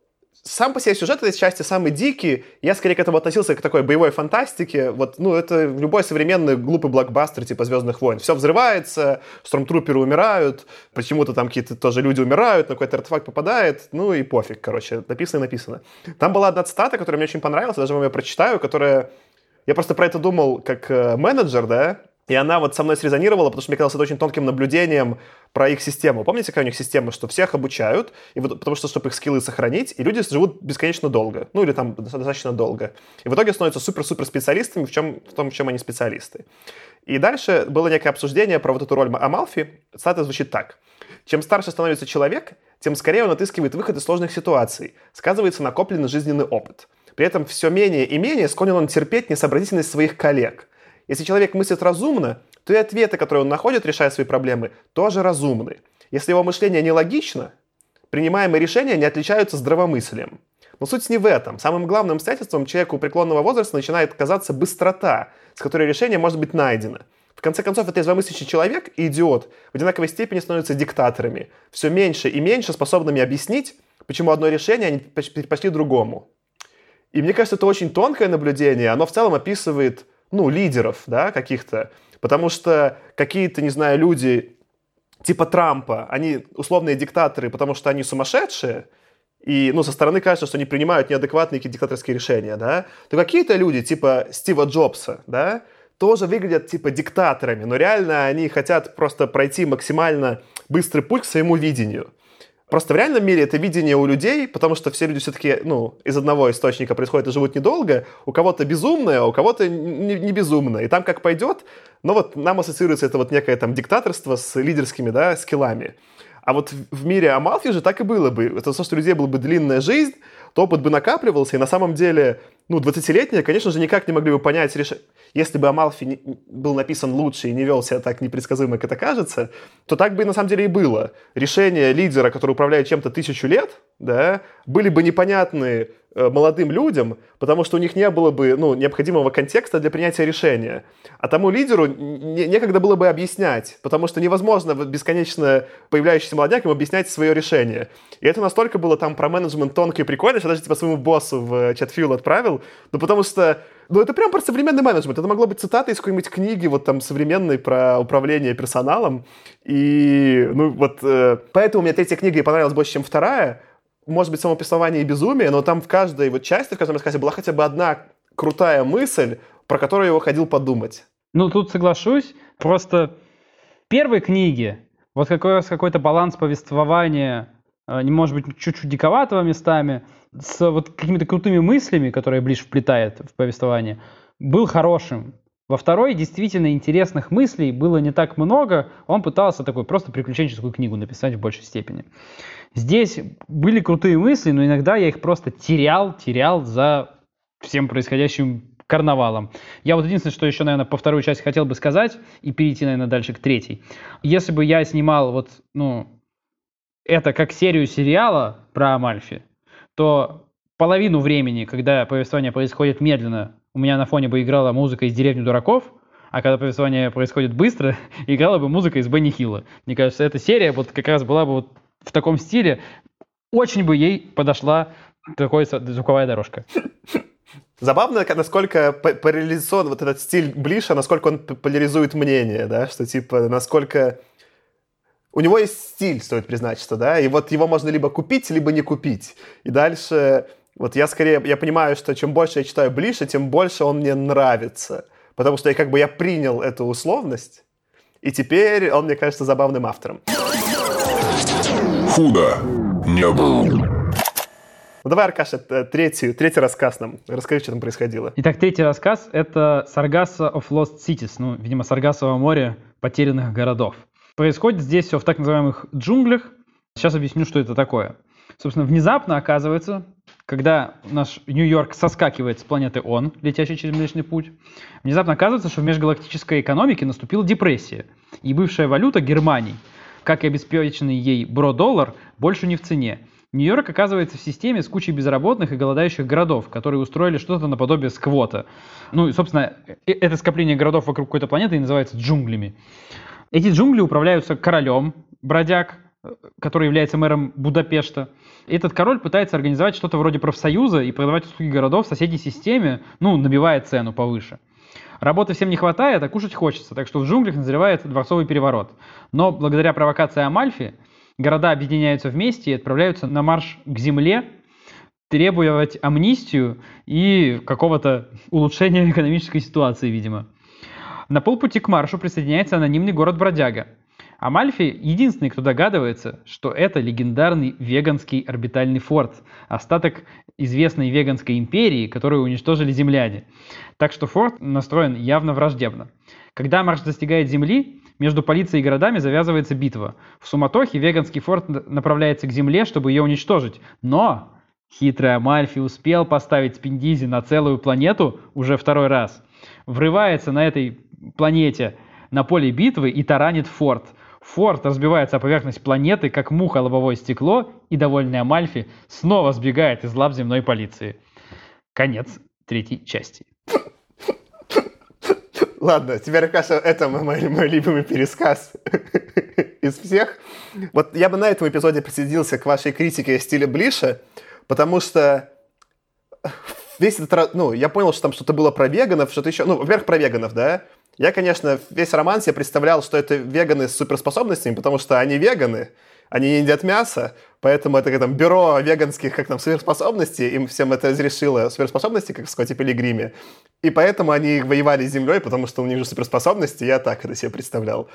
сам по себе сюжет этой части самый дикий. Я скорее к этому относился к такой боевой фантастике. Вот, ну, это любой современный глупый блокбастер типа «Звездных войн». Все взрывается, стромтруперы умирают, почему-то там какие-то тоже люди умирают, на какой-то артефакт попадает, ну и пофиг, короче, написано и написано. Там была одна цитата, которая мне очень понравилась, даже вам ее прочитаю, которая я просто про это думал как э, менеджер, да, и она вот со мной срезонировала, потому что мне казалось это очень тонким наблюдением про их систему. Помните, какая у них система, что всех обучают, и вот, потому что, чтобы их скиллы сохранить, и люди живут бесконечно долго, ну или там достаточно долго. И в итоге становятся супер-супер специалистами в, чем, в том, в чем они специалисты. И дальше было некое обсуждение про вот эту роль Амалфи. Цитата звучит так. Чем старше становится человек, тем скорее он отыскивает выход из сложных ситуаций. Сказывается накопленный жизненный опыт. При этом все менее и менее склонен он терпеть несообразительность своих коллег. Если человек мыслит разумно, то и ответы, которые он находит, решая свои проблемы, тоже разумны. Если его мышление нелогично, принимаемые решения не отличаются здравомыслием. Но суть не в этом. Самым главным обстоятельством человеку преклонного возраста начинает казаться быстрота, с которой решение может быть найдено. В конце концов, это извомыслящий человек и идиот в одинаковой степени становятся диктаторами, все меньше и меньше способными объяснить, почему одно решение они предпочли другому. И мне кажется, это очень тонкое наблюдение, оно в целом описывает, ну, лидеров, да, каких-то. Потому что какие-то, не знаю, люди типа Трампа, они условные диктаторы, потому что они сумасшедшие, и, ну, со стороны кажется, что они принимают неадекватные какие-то диктаторские решения, да, то какие-то люди, типа Стива Джобса, да, тоже выглядят типа диктаторами, но реально они хотят просто пройти максимально быстрый путь к своему видению. Просто в реальном мире это видение у людей, потому что все люди все-таки, ну, из одного источника происходят и живут недолго. У кого-то безумное, а у кого-то не, не безумное. И там как пойдет, но вот нам ассоциируется это вот некое там диктаторство с лидерскими, да, скиллами. А вот в мире Амалфи же так и было бы. Это то, что у людей была бы длинная жизнь, то опыт бы накапливался, и на самом деле, ну, 20-летние, конечно же, никак не могли бы понять решение. Если бы Амалфи был написан лучше и не вел себя так непредсказуемо, как это кажется, то так бы на самом деле и было. Решения лидера, который управляет чем-то тысячу лет, да, были бы непонятны молодым людям, потому что у них не было бы ну, необходимого контекста для принятия решения. А тому лидеру не, некогда было бы объяснять, потому что невозможно бесконечно появляющийся молодняк объяснять свое решение. И это настолько было там про менеджмент тонко и прикольно, что даже типа своему боссу в чат-фил отправил, ну потому что ну, это прям про современный менеджмент. Это могло быть цитата из какой-нибудь книги, вот там, современной про управление персоналом. И, ну, вот, э, поэтому мне третья книга понравилась больше, чем вторая, может быть, самописование и безумие, но там в каждой вот части, в каждом рассказе была хотя бы одна крутая мысль, про которую я выходил подумать. Ну, тут соглашусь. Просто первой книге вот какой, какой-то баланс повествования, э, не может быть чуть-чуть диковатого местами, с вот какими-то крутыми мыслями, которые Ближ вплетает в повествование, был хорошим. Во второй действительно интересных мыслей было не так много. Он пытался такой просто приключенческую книгу написать в большей степени. Здесь были крутые мысли, но иногда я их просто терял, терял за всем происходящим карнавалом. Я вот единственное, что еще, наверное, по второй части хотел бы сказать и перейти, наверное, дальше к третьей. Если бы я снимал вот, ну, это как серию сериала про Амальфи, то половину времени, когда повествование происходит медленно, у меня на фоне бы играла музыка из «Деревни дураков», а когда повествование происходит быстро, играла бы музыка из Бенни Хилла. Мне кажется, эта серия вот как раз была бы вот в таком стиле. Очень бы ей подошла такая звуковая дорожка. Забавно, насколько поляризован вот этот стиль Блиша, насколько он поляризует мнение, да, что типа, насколько... У него есть стиль, стоит признать, что, да, и вот его можно либо купить, либо не купить. И дальше вот я скорее, я понимаю, что чем больше я читаю Блиша, тем больше он мне нравится. Потому что я как бы я принял эту условность, и теперь он мне кажется забавным автором. Худо не был. Ну давай, Аркаша, третий, третий рассказ нам. Расскажи, что там происходило. Итак, третий рассказ — это Sargasso of Lost Cities. Ну, видимо, Саргассово море потерянных городов. Происходит здесь все в так называемых джунглях. Сейчас объясню, что это такое. Собственно, внезапно оказывается, когда наш Нью-Йорк соскакивает с планеты Он, летящей через Млечный Путь, внезапно оказывается, что в межгалактической экономике наступила депрессия, и бывшая валюта Германии, как и обеспеченный ей бро-доллар, больше не в цене. Нью-Йорк оказывается в системе с кучей безработных и голодающих городов, которые устроили что-то наподобие сквота. Ну и, собственно, э, это скопление городов вокруг какой-то планеты и называется джунглями. Эти джунгли управляются королем, бродяг, который является мэром Будапешта. Этот король пытается организовать что-то вроде профсоюза и продавать услуги городов в соседней системе, ну, набивая цену повыше. Работы всем не хватает, а кушать хочется, так что в джунглях назревает дворцовый переворот. Но благодаря провокации Амальфи города объединяются вместе и отправляются на марш к земле, требовать амнистию и какого-то улучшения экономической ситуации, видимо. На полпути к маршу присоединяется анонимный город Бродяга – Амальфи единственный, кто догадывается, что это легендарный веганский орбитальный форт, остаток известной веганской империи, которую уничтожили земляне. Так что форт настроен явно враждебно. Когда марш достигает земли, между полицией и городами завязывается битва. В суматохе веганский форт направляется к земле, чтобы ее уничтожить. Но хитрый Амальфи успел поставить Спиндизи на целую планету уже второй раз. Врывается на этой планете на поле битвы и таранит форт – Форд разбивается о поверхность планеты, как муха лобовое стекло, и довольный Амальфи снова сбегает из лап земной полиции. Конец третьей части. Ладно, теперь, кажется, это мой, мой любимый пересказ из всех. Вот я бы на этом эпизоде присоединился к вашей критике стиля Блиша, потому что весь этот, ну, я понял, что там что-то было про веганов, что-то еще, ну, во-первых, про веганов, да, я, конечно, весь роман себе представлял, что это веганы с суперспособностями, потому что они веганы, они не едят мясо, поэтому это как там бюро веганских как там суперспособностей, им всем это разрешило суперспособности, как в Скотте Пилигриме, и поэтому они воевали с землей, потому что у них же суперспособности, я так это себе представлял.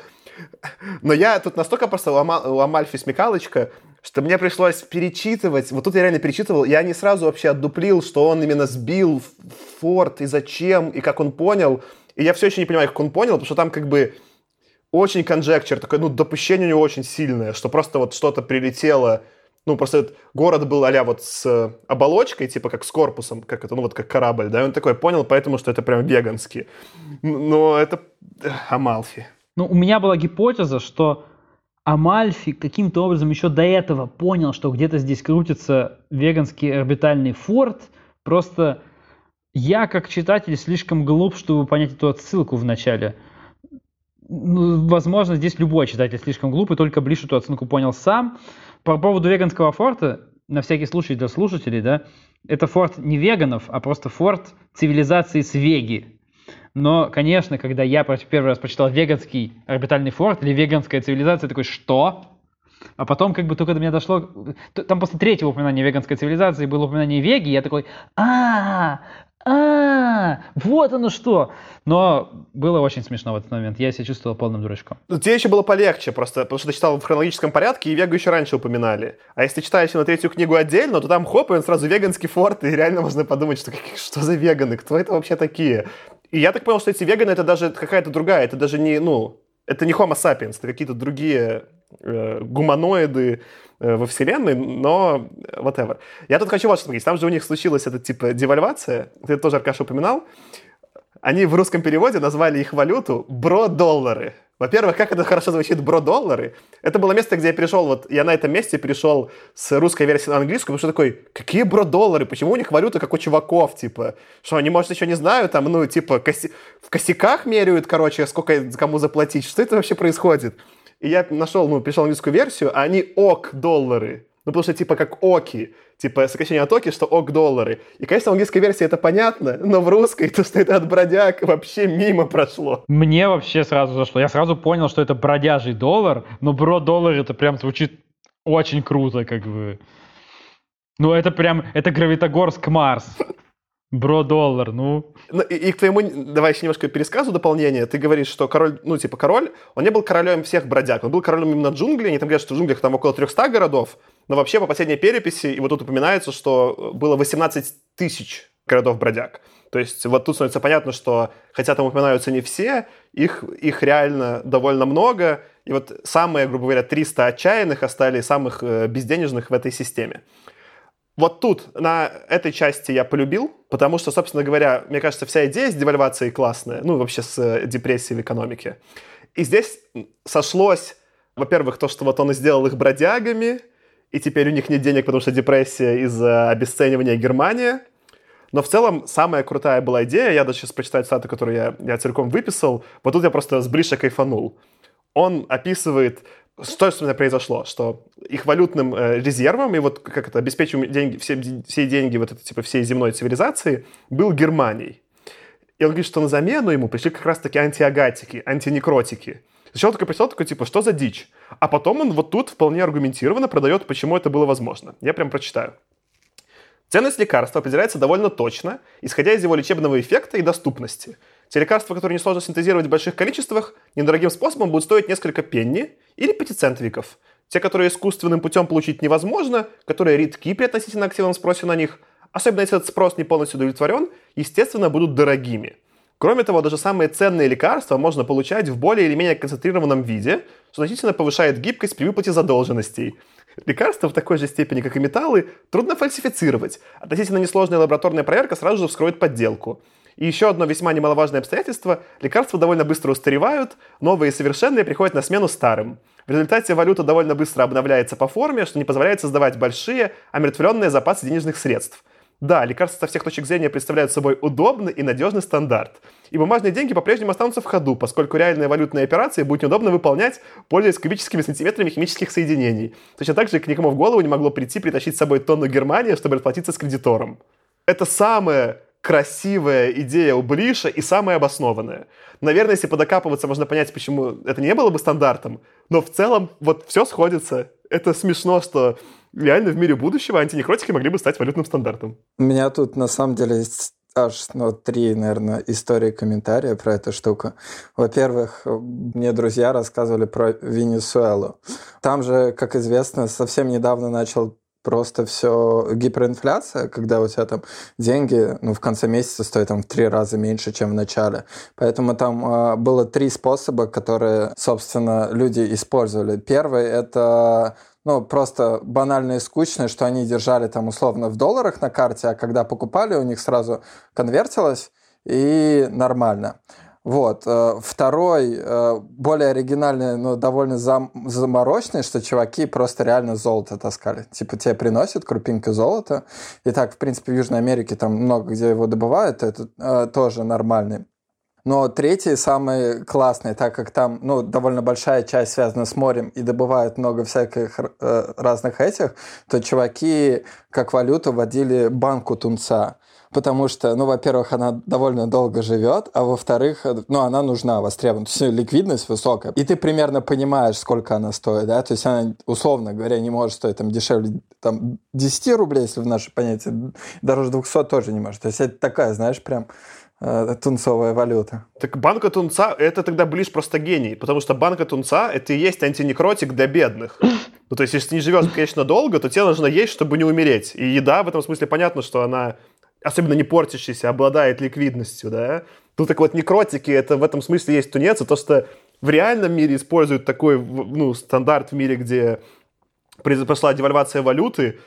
Но я тут настолько просто у Амальфи смекалочка, что мне пришлось перечитывать. Вот тут я реально перечитывал. Я не сразу вообще отдуплил, что он именно сбил форт и зачем, и как он понял. И я все еще не понимаю, как он понял, потому что там как бы очень конжекчер, такое, ну, допущение у него очень сильное, что просто вот что-то прилетело, ну, просто этот город был а вот с оболочкой, типа как с корпусом, как это, ну, вот как корабль, да, и он такой понял, поэтому, что это прям веганский. Но это Амалфи. Ну, у меня была гипотеза, что Амальфи каким-то образом еще до этого понял, что где-то здесь крутится веганский орбитальный форт. Просто я, как читатель, слишком глуп, чтобы понять эту отсылку в начале. Ну, возможно, здесь любой читатель слишком глупый, только ближе эту оценку понял сам. По поводу веганского форта, на всякий случай для слушателей, да, это форт не веганов, а просто форт цивилизации с Веги. Но, конечно, когда я первый раз прочитал веганский орбитальный форт или веганская цивилизация, такой, что? А потом, как бы только до меня дошло, там после третьего упоминания веганской цивилизации было упоминание Веги, я такой, а, а, вот оно что. Но было очень смешно в этот момент. Я себя чувствовал полным дурачком. Ну, тебе еще было полегче просто, потому что ты читал в хронологическом порядке, и Вегу еще раньше упоминали. А если ты читаешь на третью книгу отдельно, то там хоп, и он сразу веганский форт, и реально можно подумать, что, что за веганы, кто это вообще такие? И я так понял, что эти веганы это даже какая-то другая, это даже не, ну, это не Homo sapiens, это какие-то другие э, гуманоиды во вселенной, но whatever. Я тут хочу вот что сказать. Там же у них случилась эта типа девальвация, ты тоже, Аркаша, упоминал. Они в русском переводе назвали их валюту бро-доллары. Во-первых, как это хорошо звучит бро-доллары. Это было место, где я перешел, вот я на этом месте перешел с русской версии на английскую, потому что такой, какие бро-доллары? Почему у них валюта как у чуваков, типа? Что, они, может, еще не знают, там, ну, типа, коси... в косяках меряют, короче, сколько кому заплатить? Что это вообще происходит? И я нашел, ну, пришел английскую версию, а они ок-доллары. Ну, потому что, типа, как оки. Типа, сокращение от оки, что ок-доллары. И, конечно, в английской версии это понятно, но в русской то, что это от бродяг, вообще мимо прошло. Мне вообще сразу зашло. Я сразу понял, что это бродяжий доллар, но бро-доллар это прям звучит очень круто, как бы. Ну, это прям, это Гравитогорск Марс. Бро-доллар, ну. ну и, и к твоему, давай еще немножко пересказу дополнение. Ты говоришь, что король, ну, типа, король, он не был королем всех бродяг, он был королем именно джунглей. Они там говорят, что в джунглях там около 300 городов, но вообще по последней переписи, и вот тут упоминается, что было 18 тысяч городов-бродяг. То есть вот тут становится понятно, что хотя там упоминаются не все, их, их реально довольно много. И вот самые, грубо говоря, 300 отчаянных остались самых э, безденежных в этой системе. Вот тут, на этой части я полюбил, потому что, собственно говоря, мне кажется, вся идея с девальвацией классная, ну, вообще с э, депрессией в экономике. И здесь сошлось, во-первых, то, что вот он сделал их бродягами, и теперь у них нет денег, потому что депрессия из-за обесценивания Германии. Но в целом самая крутая была идея, я даже сейчас прочитаю цитату, которую я, я целиком выписал, вот тут я просто с Бриша кайфанул. Он описывает что, собственно, произошло? Что их валютным э, резервом и вот как это обеспечиваем деньги, все, все деньги вот это, типа всей земной цивилизации был Германией. И он говорит, что на замену ему пришли как раз-таки антиагатики, антинекротики. Сначала только пришел такой, типа, что за дичь? А потом он вот тут вполне аргументированно продает, почему это было возможно. Я прям прочитаю. Ценность лекарства определяется довольно точно, исходя из его лечебного эффекта и доступности. Те лекарства, которые несложно синтезировать в больших количествах, недорогим способом будут стоить несколько пенни или пятицентовиков. Те, которые искусственным путем получить невозможно, которые редки при относительно активном спросе на них, особенно если этот спрос не полностью удовлетворен, естественно, будут дорогими. Кроме того, даже самые ценные лекарства можно получать в более или менее концентрированном виде, что значительно повышает гибкость при выплате задолженностей. Лекарства в такой же степени, как и металлы, трудно фальсифицировать. Относительно несложная лабораторная проверка сразу же вскроет подделку. И еще одно весьма немаловажное обстоятельство – лекарства довольно быстро устаревают, новые и совершенные приходят на смену старым. В результате валюта довольно быстро обновляется по форме, что не позволяет создавать большие, омертвленные запасы денежных средств. Да, лекарства со всех точек зрения представляют собой удобный и надежный стандарт. И бумажные деньги по-прежнему останутся в ходу, поскольку реальные валютные операции будет неудобно выполнять, пользуясь кубическими сантиметрами химических соединений. Точно так же к никому в голову не могло прийти притащить с собой тонну Германии, чтобы расплатиться с кредитором. Это самое красивая идея у Бриша и самая обоснованная. Наверное, если подокапываться, можно понять, почему это не было бы стандартом, но в целом вот все сходится. Это смешно, что реально в мире будущего антинекротики могли бы стать валютным стандартом. У меня тут на самом деле есть аж ну, три, наверное, истории комментария про эту штуку. Во-первых, мне друзья рассказывали про Венесуэлу. Там же, как известно, совсем недавно начал просто все гиперинфляция, когда у тебя там деньги ну, в конце месяца стоят там в три раза меньше, чем в начале. Поэтому там э, было три способа, которые, собственно, люди использовали. Первый — это ну, просто банально и скучно, что они держали там условно в долларах на карте, а когда покупали, у них сразу конвертилось, и нормально. Вот. Э, второй, э, более оригинальный, но довольно зам заморочный, что чуваки просто реально золото таскали. Типа тебе приносят крупинку золота. И так, в принципе, в Южной Америке там много где его добывают, это э, тоже нормальный. Но третий самый классный, так как там ну, довольно большая часть связана с морем и добывают много всяких разных этих, то чуваки как валюту вводили банку тунца потому что, ну, во-первых, она довольно долго живет, а во-вторых, ну, она нужна, востребована. То есть ликвидность высокая. И ты примерно понимаешь, сколько она стоит, да? То есть она, условно говоря, не может стоить там дешевле там, 10 рублей, если в наше понятие, дороже 200 тоже не может. То есть это такая, знаешь, прям э, тунцовая валюта. Так банка тунца — это тогда ближе просто гений, потому что банка тунца — это и есть антинекротик для бедных. Ну, то есть, если ты не живешь, конечно, долго, то тебе нужно есть, чтобы не умереть. И еда в этом смысле понятно, что она особенно не портящийся, обладает ликвидностью, да. Тут так вот некротики, это в этом смысле есть тунец, то, что в реальном мире используют такой ну, стандарт в мире, где произошла девальвация валюты,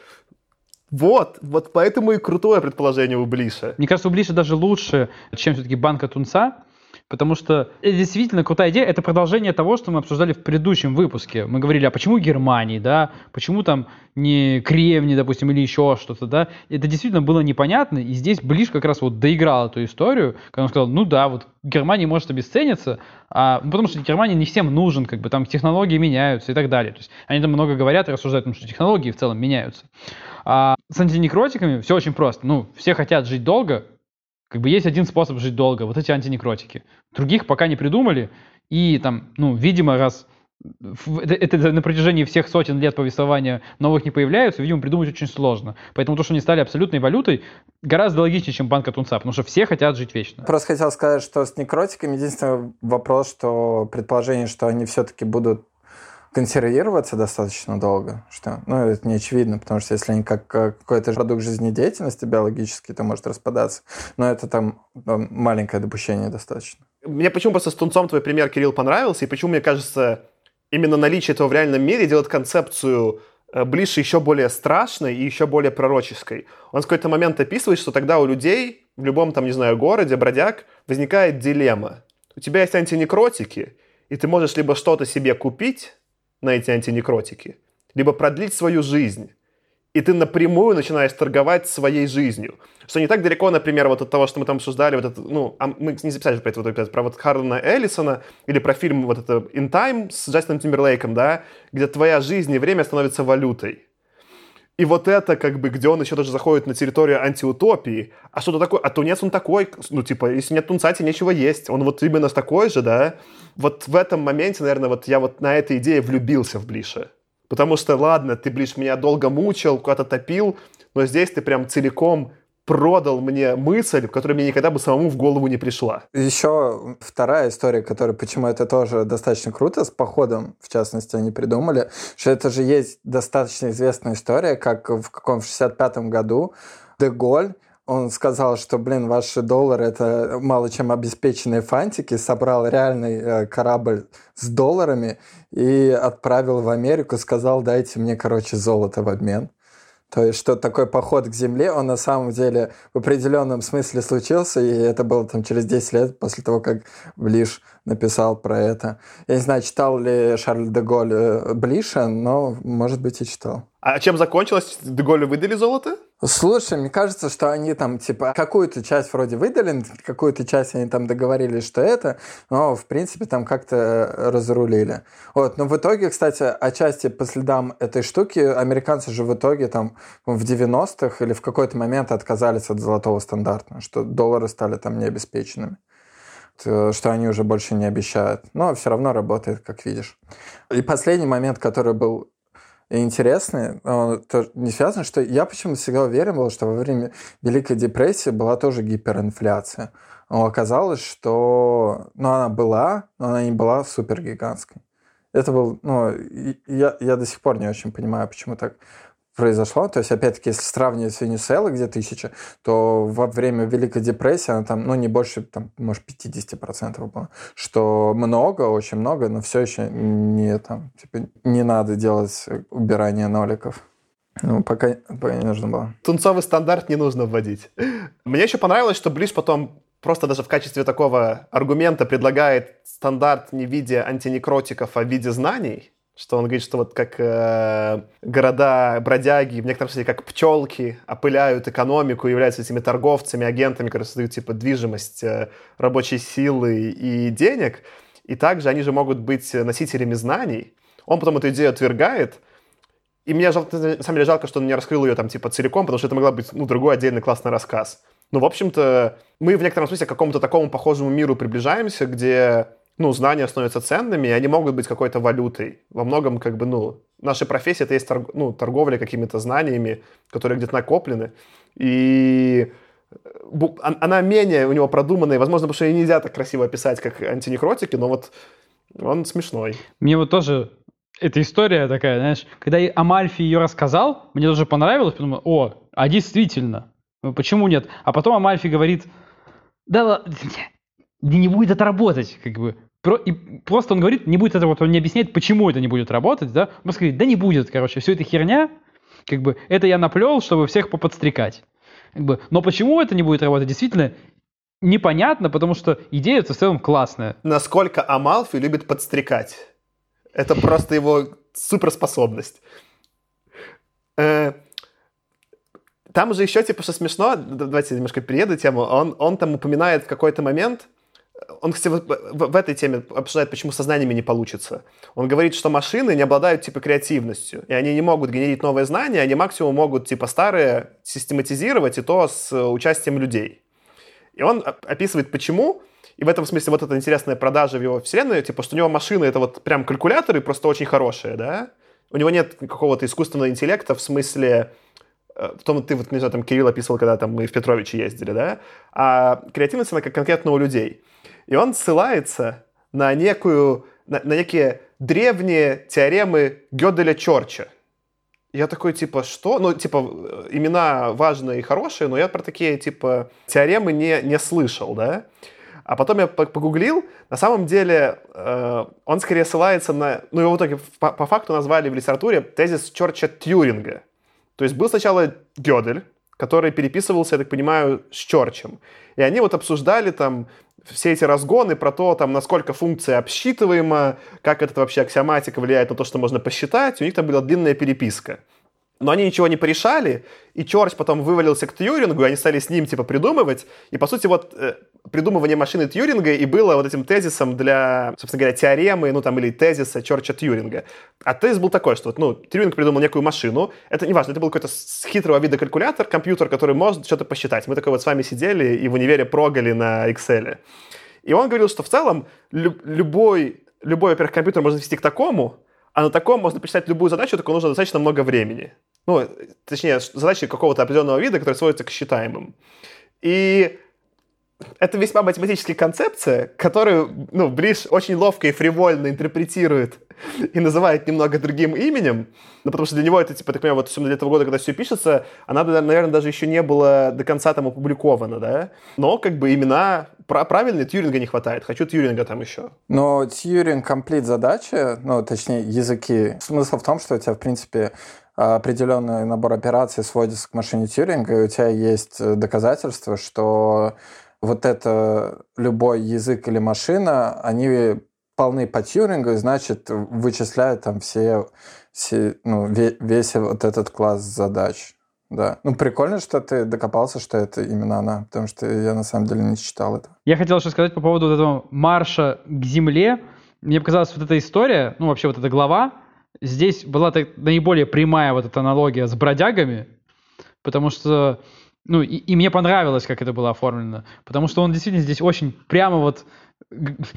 вот, вот поэтому и крутое предположение у Блиша. Мне кажется, у Блиша даже лучше, чем все-таки банка Тунца, Потому что это действительно крутая идея. Это продолжение того, что мы обсуждали в предыдущем выпуске. Мы говорили, а почему Германии, да? Почему там не Кремний, допустим, или еще что-то, да? Это действительно было непонятно. И здесь Ближ как раз вот доиграл эту историю, когда он сказал, ну да, вот Германия может обесцениться, а, ну, потому что Германия не всем нужен, как бы там технологии меняются и так далее. То есть они там много говорят и рассуждают, потому что технологии в целом меняются. А с антинекротиками все очень просто. Ну, все хотят жить долго, как бы есть один способ жить долго, вот эти антинекротики. Других пока не придумали, и там, ну, видимо, раз это, это на протяжении всех сотен лет повествования новых не появляются, видимо, придумать очень сложно. Поэтому то, что они стали абсолютной валютой, гораздо логичнее, чем банка Тунца, потому что все хотят жить вечно. Просто хотел сказать, что с некротиками единственный вопрос, что предположение, что они все-таки будут консервироваться достаточно долго, что, ну, это не очевидно, потому что если они как какой-то продукт жизнедеятельности биологический, то может распадаться, но это там, там маленькое допущение достаточно. Мне почему просто с тунцом твой пример, Кирилл, понравился, и почему, мне кажется, именно наличие этого в реальном мире делает концепцию э, ближе еще более страшной и еще более пророческой. Он в какой-то момент описывает, что тогда у людей в любом, там, не знаю, городе, бродяг, возникает дилемма. У тебя есть антинекротики, и ты можешь либо что-то себе купить, на эти антинекротики, либо продлить свою жизнь. И ты напрямую начинаешь торговать своей жизнью. Что не так далеко, например, вот от того, что мы там обсуждали, вот это, ну, а мы не записали про это эпизод, про вот Харлана Эллисона, или про фильм вот это In Time с Джастином Тимберлейком, да, где твоя жизнь и время становятся валютой. И вот это, как бы, где он еще даже заходит на территорию антиутопии. А что-то такое? А тунец он такой, ну, типа, если нет тунца, тебе нечего есть. Он вот именно такой же, да? Вот в этом моменте, наверное, вот я вот на этой идее влюбился в Блиша. Потому что, ладно, ты, Блиш, меня долго мучил, куда-то топил, но здесь ты прям целиком продал мне мысль, которая мне никогда бы самому в голову не пришла. Еще вторая история, которая, почему это тоже достаточно круто, с походом, в частности, они придумали, что это же есть достаточно известная история, как в каком 65-м году Деголь он сказал, что, блин, ваши доллары это мало чем обеспеченные фантики, собрал реальный э, корабль с долларами и отправил в Америку, сказал, дайте мне, короче, золото в обмен. То есть, что такой поход к Земле, он на самом деле в определенном смысле случился, и это было там через 10 лет после того, как Блиш написал про это. Я не знаю, читал ли Шарль де Голь э, Блиша, но, может быть, и читал. А чем закончилось? Деголю выдали золото? Слушай, мне кажется, что они там, типа, какую-то часть вроде выдали, какую-то часть они там договорились, что это, но, в принципе, там как-то э, разрулили. Вот, но в итоге, кстати, отчасти по следам этой штуки, американцы же в итоге там в 90-х или в какой-то момент отказались от золотого стандарта, что доллары стали там необеспеченными что они уже больше не обещают. Но все равно работает, как видишь. И последний момент, который был и интересный, тоже не связан, что я почему-то всегда уверен был, что во время Великой депрессии была тоже гиперинфляция. Но оказалось, что ну, она была, но она не была супергигантской. Это был, ну, я, я до сих пор не очень понимаю, почему так произошло. То есть, опять-таки, если сравнивать с Венесуэлой, где тысяча, то во время Великой депрессии она там, ну, не больше, там, может, 50% было. Что много, очень много, но все еще не, там, типа, не надо делать убирание ноликов. Ну, пока, пока не нужно было. Тунцовый стандарт не нужно вводить. Мне еще понравилось, что Блиш потом просто даже в качестве такого аргумента предлагает стандарт не в виде антинекротиков, а в виде знаний. Что он говорит, что вот как э, города бродяги, в некотором смысле как пчелки, опыляют экономику, являются этими торговцами, агентами, которые создают типа движимость э, рабочей силы и денег. И также они же могут быть носителями знаний. Он потом эту идею отвергает, и мне жалко, на самом деле жалко, что он не раскрыл ее там типа целиком, потому что это могла быть ну, другой отдельный классный рассказ. Ну, в общем-то, мы в некотором смысле к какому-то такому похожему миру приближаемся, где ну, знания становятся ценными, и они могут быть какой-то валютой. Во многом, как бы, ну, наша профессия — это есть торг, ну, торговля какими-то знаниями, которые где-то накоплены. И э, она менее у него продуманная, возможно, потому что ее нельзя так красиво описать, как антинекротики, но вот он смешной. Мне вот тоже эта история такая, знаешь, когда Амальфи ее рассказал, мне тоже понравилось, подумал, о, а действительно, почему нет? А потом Амальфи говорит, да ладно, не будет это работать, как бы. И просто он говорит, не будет это работать, он не объясняет, почему это не будет работать, да? Он просто говорит, да не будет, короче, все это херня, как бы, это я наплел, чтобы всех поподстрекать. Как бы, но почему это не будет работать, действительно, непонятно, потому что идея в целом классная. Насколько Амалфи любит подстрекать. Это просто его суперспособность. Э, там же еще, типа, что смешно, давайте немножко перееду тему, он, он там упоминает в какой-то момент, он, кстати, в, в, этой теме обсуждает, почему со знаниями не получится. Он говорит, что машины не обладают, типа, креативностью, и они не могут генерить новые знания, они максимум могут, типа, старые систематизировать, и то с участием людей. И он описывает, почему, и в этом смысле вот эта интересная продажа в его вселенной, типа, что у него машины — это вот прям калькуляторы, просто очень хорошие, да? У него нет какого-то искусственного интеллекта в смысле Э, в том, ты вот, не знаю, там Кирилл описывал, когда там мы в Петровиче ездили, да, а креативность, она как конкретно у людей. И он ссылается на некую, на, на некие древние теоремы Гёделя Чорча. Я такой, типа, что? Ну, типа, имена важные и хорошие, но я про такие, типа, теоремы не, не слышал, да? А потом я погуглил, на самом деле э, он скорее ссылается на... Ну, его в итоге по, по факту назвали в литературе тезис Чорча Тьюринга. То есть был сначала Гёдель, который переписывался, я так понимаю, с Чорчем. И они вот обсуждали там все эти разгоны про то, там, насколько функция обсчитываема, как эта вообще аксиоматика влияет на то, что можно посчитать. У них там была длинная переписка. Но они ничего не порешали, и Чорч потом вывалился к Тьюрингу, и они стали с ним, типа, придумывать. И, по сути, вот э, придумывание машины Тьюринга и было вот этим тезисом для, собственно говоря, теоремы, ну, там, или тезиса Чорча Тьюринга. А тезис был такой, что, вот, ну, Тьюринг придумал некую машину, это неважно, это был какой-то хитрого вида калькулятор, компьютер, который может что-то посчитать. Мы такой вот с вами сидели и в универе прогали на Excel. И он говорил, что в целом любой, любой, во-первых, компьютер можно вести к такому, а на таком можно посчитать любую задачу, только нужно достаточно много времени. Ну, точнее, задачи какого-то определенного вида, которые сводятся к считаемым. И это весьма математическая концепция, которую, ну, Блиш очень ловко и фривольно интерпретирует и называет немного другим именем, ну, потому что для него это, типа, так понимаю, вот особенно для этого года, когда все пишется, она, наверное, даже еще не была до конца там опубликована, да, но, как бы, имена правильные, Тьюринга не хватает, хочу Тьюринга там еще. Но Тьюринг комплит задачи, ну, точнее, языки, смысл в том, что у тебя, в принципе, определенный набор операций сводится к машине Тьюринга, и у тебя есть доказательства, что вот это любой язык или машина, они полны по Тьюрингу, и значит, вычисляют там все, все ну, весь вот этот класс задач. Да. Ну, прикольно, что ты докопался, что это именно она, потому что я на самом деле не читал это. Я хотел еще сказать по поводу вот этого марша к Земле. Мне показалась вот эта история, ну, вообще вот эта глава, здесь была так, наиболее прямая вот эта аналогия с бродягами, потому что ну, и, и мне понравилось, как это было оформлено, потому что он действительно здесь очень прямо вот...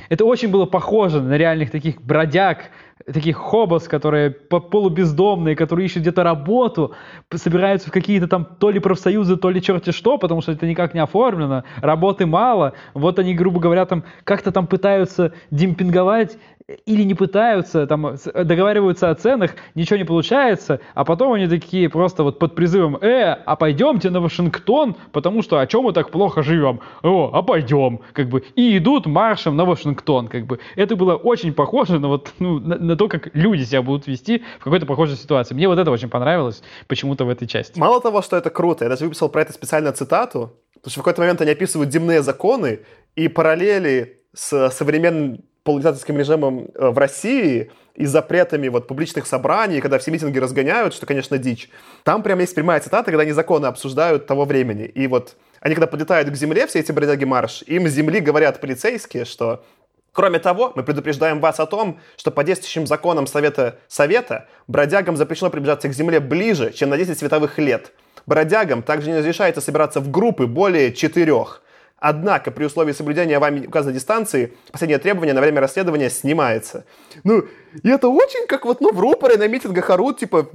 Это очень было похоже на реальных таких бродяг, таких хобос, которые полубездомные, которые ищут где-то работу, собираются в какие-то там то ли профсоюзы, то ли черти что, потому что это никак не оформлено, работы мало, вот они, грубо говоря, там как-то там пытаются демпинговать или не пытаются, там договариваются о ценах, ничего не получается, а потом они такие просто вот под призывом, э, а пойдемте на Вашингтон, потому что о чем мы так плохо живем? О, а пойдем, как бы, и идут маршем на Вашингтон, как бы. Это было очень похоже на вот, ну, на, на то, как люди себя будут вести в какой-то похожей ситуации. Мне вот это очень понравилось почему-то в этой части. Мало того, что это круто, я даже выписал про это специально цитату, потому что в какой-то момент они описывают земные законы и параллели с современным полудиктаторским режимом э, в России и запретами вот публичных собраний, когда все митинги разгоняют, что, конечно, дичь. Там прям есть прямая цитата, когда они законы обсуждают того времени. И вот они, когда подлетают к земле, все эти бродяги марш, им с земли говорят полицейские, что Кроме того, мы предупреждаем вас о том, что по действующим законам Совета Совета бродягам запрещено приближаться к Земле ближе, чем на 10 световых лет. Бродягам также не разрешается собираться в группы более четырех. Однако, при условии соблюдения вами указанной дистанции, последнее требование на время расследования снимается. Ну, и это очень как вот, ну, в рупоре на митингах орут, типа,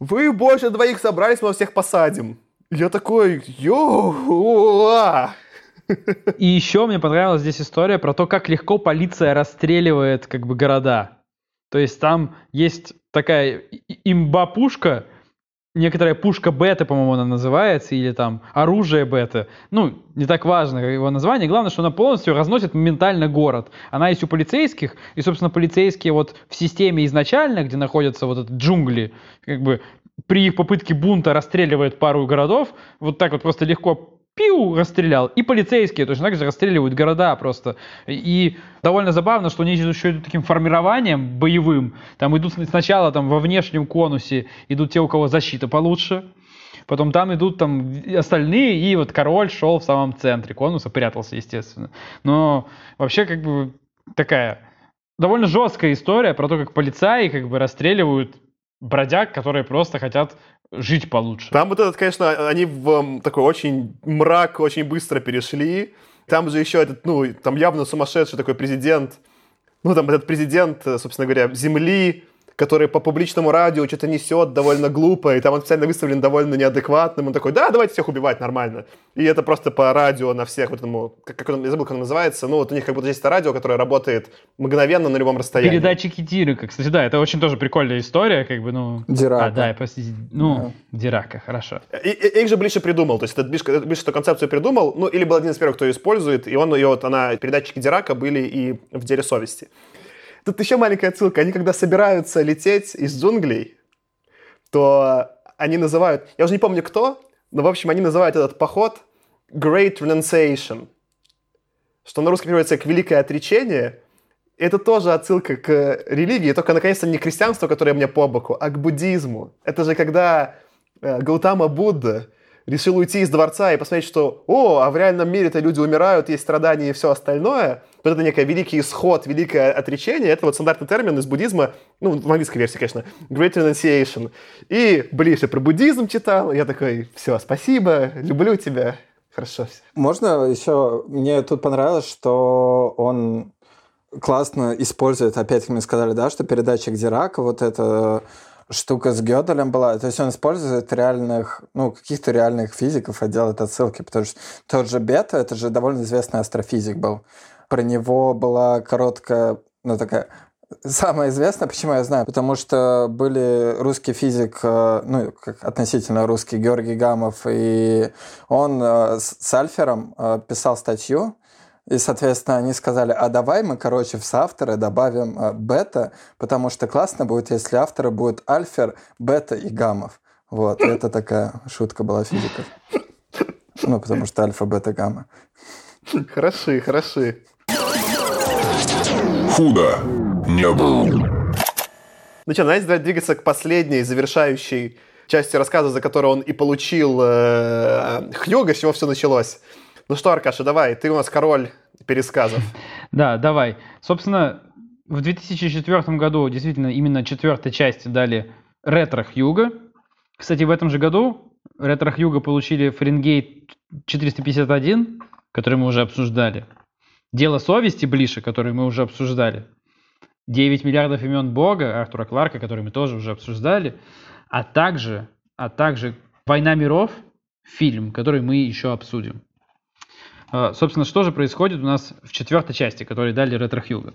вы больше двоих собрались, мы вас всех посадим. Я такой, йоу, И еще мне понравилась здесь история про то, как легко полиция расстреливает как бы города. То есть там есть такая имба-пушка, некоторая пушка бета, по-моему, она называется, или там оружие бета. Ну, не так важно его название. Главное, что она полностью разносит моментально город. Она есть у полицейских, и, собственно, полицейские вот в системе изначально, где находятся вот эти джунгли, как бы при их попытке бунта расстреливают пару городов, вот так вот просто легко пиу, расстрелял. И полицейские точно так же расстреливают города просто. И довольно забавно, что они еще идут таким формированием боевым. Там идут сначала там во внешнем конусе идут те, у кого защита получше. Потом там идут там остальные, и вот король шел в самом центре конуса, прятался, естественно. Но вообще как бы такая довольно жесткая история про то, как полицаи как бы расстреливают бродяг, которые просто хотят жить получше. Там вот этот, конечно, они в такой очень мрак очень быстро перешли. Там же еще этот, ну, там явно сумасшедший такой президент, ну, там этот президент, собственно говоря, Земли, который по публичному радио что-то несет довольно глупо, и там он специально выставлен довольно неадекватным. Он такой, да, давайте всех убивать нормально. И это просто по радио на всех, вот этому, как, как он, я забыл, как он называется, ну, вот у них как будто есть это радио, которое работает мгновенно на любом расстоянии. Передатчики Дирака, кстати, да, это очень тоже прикольная история, как бы, ну... Дирака. А, да, простите, ну, да. Дирака, хорошо. И, и, их же ближе придумал, то есть этот Биш, Биш эту концепцию придумал, ну, или был один из первых, кто ее использует, и он ее, вот она, передатчики Дирака были и в деле совести. Тут еще маленькая отсылка. Они когда собираются лететь из джунглей, то они называют... Я уже не помню кто, но, в общем, они называют этот поход Great Renunciation, что на русском переводится как «великое отречение». Это тоже отсылка к религии, только, наконец-то, не к христианству, которое мне по боку, а к буддизму. Это же когда э, Гаутама Будда решил уйти из дворца и посмотреть, что, о, а в реальном мире-то люди умирают, есть страдания и все остальное, вот это некий великий исход, великое отречение, это вот стандартный термин из буддизма, ну, в английской версии, конечно, Great Renunciation. И, блин, я про буддизм читал, я такой, все, спасибо, люблю тебя, хорошо все. Можно еще, мне тут понравилось, что он классно использует, опять мы сказали, да, что передатчик Дирака, вот это штука с Гёделем была. То есть он использует реальных, ну, каких-то реальных физиков и делает отсылки, потому что тот же Бета, это же довольно известный астрофизик был. Про него была короткая, ну, такая Самое известное, почему я знаю, потому что были русский физик, э, ну, как относительно русский, Георгий Гамов, и он э, с Альфером э, писал статью, и, соответственно, они сказали, а давай мы, короче, в соавторы добавим бета, потому что классно будет, если авторы будут альфер, бета и гаммов. Вот, это такая шутка была физиков. Ну, потому что альфа, бета, гамма. Хороши, хороши. Худо не было. Ну что, давайте двигаться к последней, завершающей части рассказа, за которую он и получил э, Хьюга, с чего все началось. Ну что, Аркаша, давай, ты у нас король пересказов. Да, давай. Собственно, в 2004 году действительно именно четвертой части дали ретро Хьюга. Кстати, в этом же году ретро Хьюга получили Фаренгейт 451, который мы уже обсуждали. Дело совести Блиша, который мы уже обсуждали. 9 миллиардов имен Бога Артура Кларка, который мы тоже уже обсуждали, а также, а также «Война миров», фильм, который мы еще обсудим. А, собственно, что же происходит у нас в четвертой части, которую дали Ретро Хьюга?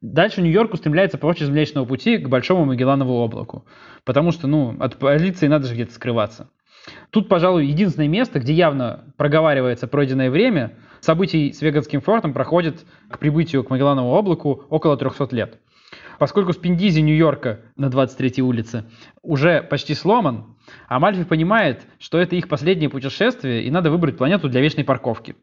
Дальше Нью-Йорк устремляется прочь из Млечного Пути к Большому Магелланову облаку, потому что, ну, от полиции надо же где-то скрываться. Тут, пожалуй, единственное место, где явно проговаривается пройденное время, событий с Веганским фортом проходит к прибытию к Магелланову облаку около 300 лет. Поскольку Спиндизи Нью-Йорка на 23-й улице уже почти сломан, Амальфи понимает, что это их последнее путешествие, и надо выбрать планету для вечной парковки.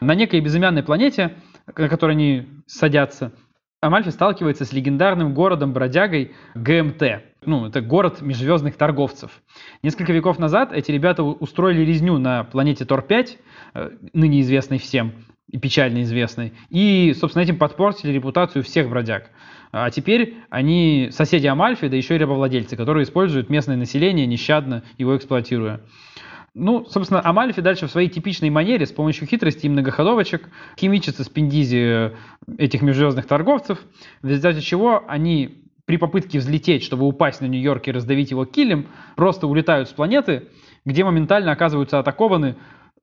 На некой безымянной планете, на которой они садятся, Амальфи сталкивается с легендарным городом-бродягой ГМТ. Ну, это город межзвездных торговцев. Несколько веков назад эти ребята устроили резню на планете Тор-5, э, ныне известной всем и печально известной, и, собственно, этим подпортили репутацию всех бродяг. А теперь они соседи Амальфи, да еще и рабовладельцы, которые используют местное население, нещадно его эксплуатируя. Ну, собственно, Амальфи дальше в своей типичной манере с помощью хитрости и многоходовочек химичится с пиндизи этих межзвездных торговцев, в результате чего они при попытке взлететь, чтобы упасть на Нью-Йорк и раздавить его килем, просто улетают с планеты, где моментально оказываются атакованы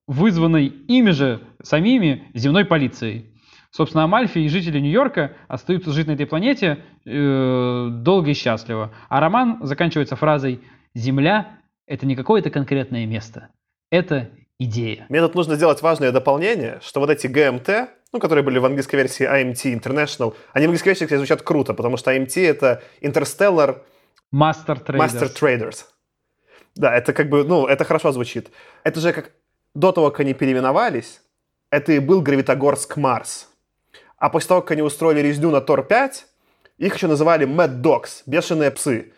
вызванной ими же самими земной полицией. Собственно, Амальфи и жители Нью-Йорка остаются жить на этой планете э, долго и счастливо. А роман заканчивается фразой «Земля это не какое-то конкретное место, это идея. Мне тут нужно сделать важное дополнение, что вот эти ГМТ, ну, которые были в английской версии IMT International, они в английской версии, кстати, звучат круто, потому что IMT — это Interstellar Master Traders. Master Traders. Да, это как бы, ну, это хорошо звучит. Это же как до того, как они переименовались, это и был Гравитогорск Марс. А после того, как они устроили резню на Тор-5, их еще называли Mad Dogs, бешеные псы.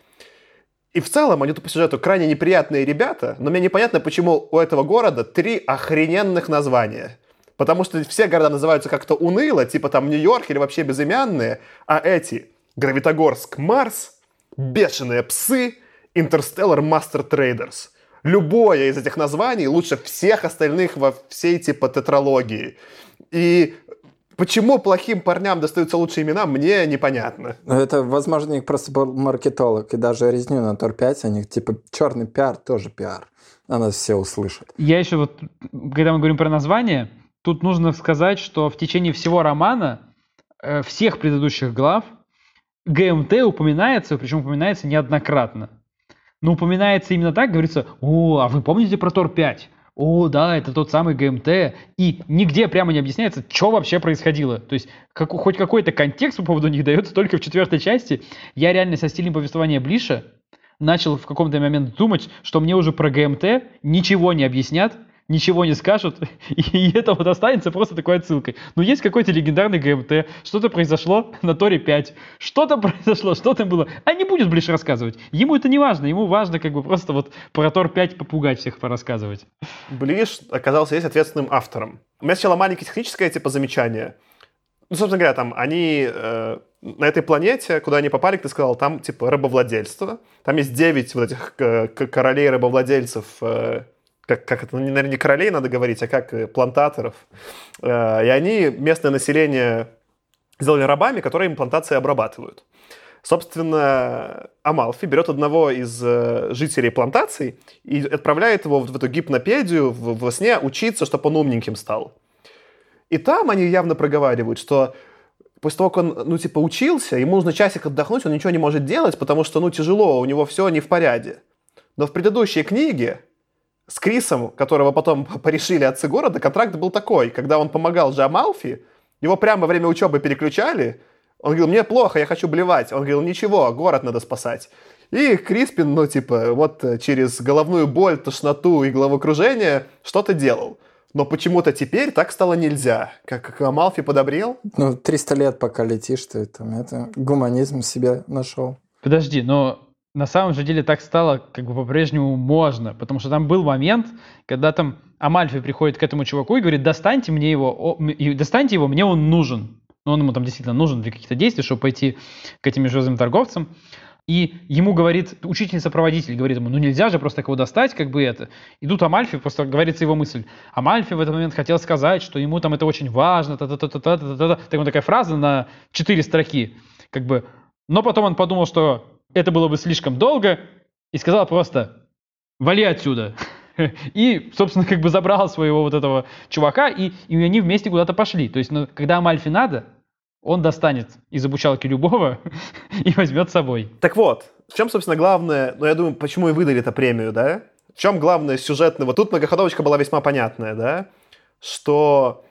И в целом они тут по сюжету крайне неприятные ребята, но мне непонятно, почему у этого города три охрененных названия. Потому что все города называются как-то уныло, типа там Нью-Йорк или вообще безымянные, а эти Гравитогорск, Марс, Бешеные псы, Интерстеллар Мастер Трейдерс. Любое из этих названий лучше всех остальных во всей типа тетралогии. И Почему плохим парням достаются лучшие имена, мне непонятно. Ну, это, возможно, у них просто был маркетолог, и даже резню на Тор-5, у них типа черный пиар тоже пиар. На нас все услышат. Я еще вот, когда мы говорим про название, тут нужно сказать, что в течение всего романа, э, всех предыдущих глав, ГМТ упоминается, причем упоминается неоднократно. Но упоминается именно так, говорится, о, а вы помните про Тор-5? о, да, это тот самый ГМТ, и нигде прямо не объясняется, что вообще происходило. То есть как, хоть какой-то контекст по поводу них дается только в четвертой части. Я реально со стилем повествования Блиша начал в каком-то момент думать, что мне уже про ГМТ ничего не объяснят, ничего не скажут, и это вот останется просто такой отсылкой. Ну, есть какой-то легендарный ГМТ, что-то произошло на Торе 5, что-то произошло, что там было. А не будет ближе рассказывать. Ему это не важно, ему важно как бы просто вот про Тор 5 попугать всех порассказывать. Блиш оказался здесь ответственным автором. У меня сначала маленькое техническое типа замечание. Ну, собственно говоря, там они э, на этой планете, куда они попали, ты сказал, там типа рабовладельство. Там есть 9 вот этих э, королей рабовладельцев э, как, как это, ну, наверное, не королей надо говорить, а как э, плантаторов. Э, и они местное население сделали рабами, которые им плантации обрабатывают. Собственно, Амалфи берет одного из э, жителей плантаций и отправляет его в эту гипнопедию во сне учиться, чтобы он умненьким стал. И там они явно проговаривают, что после того, как он, ну, типа, учился, ему нужно часик отдохнуть, он ничего не может делать, потому что, ну, тяжело, у него все не в порядке. Но в предыдущей книге с Крисом, которого потом порешили отцы города, контракт был такой. Когда он помогал Джамалфи, его прямо во время учебы переключали. Он говорил, мне плохо, я хочу блевать. Он говорил, ничего, город надо спасать. И Криспин, ну, типа, вот через головную боль, тошноту и головокружение что-то делал. Но почему-то теперь так стало нельзя. Как, как Амалфи подобрел. Ну, 300 лет пока летишь, ты там это гуманизм себе нашел. Подожди, но на самом же деле так стало как бы по-прежнему можно, потому что там был момент, когда там Амальфи приходит к этому чуваку и говорит, достаньте мне его, достаньте его, мне он нужен. Но он ему там действительно нужен для каких-то действий, чтобы пойти к этим межзвездным торговцам. И ему говорит, учительница-проводитель говорит ему, ну нельзя же просто его достать, как бы это. И тут Амальфи, просто говорится его мысль. Амальфи в этот момент хотел сказать, что ему там это очень важно, та-та-та-та-та-та-та. Так вот такая фраза на четыре строки как бы, но потом он подумал, что это было бы слишком долго, и сказал просто «вали отсюда». И, собственно, как бы забрал своего вот этого чувака, и, и они вместе куда-то пошли. То есть, ну, когда Амальфи надо, он достанет из обучалки любого и возьмет с собой. Так вот, в чем, собственно, главное, ну, я думаю, почему и выдали эту премию, да? В чем главное сюжетное? Вот тут многоходовочка была весьма понятная, да? Что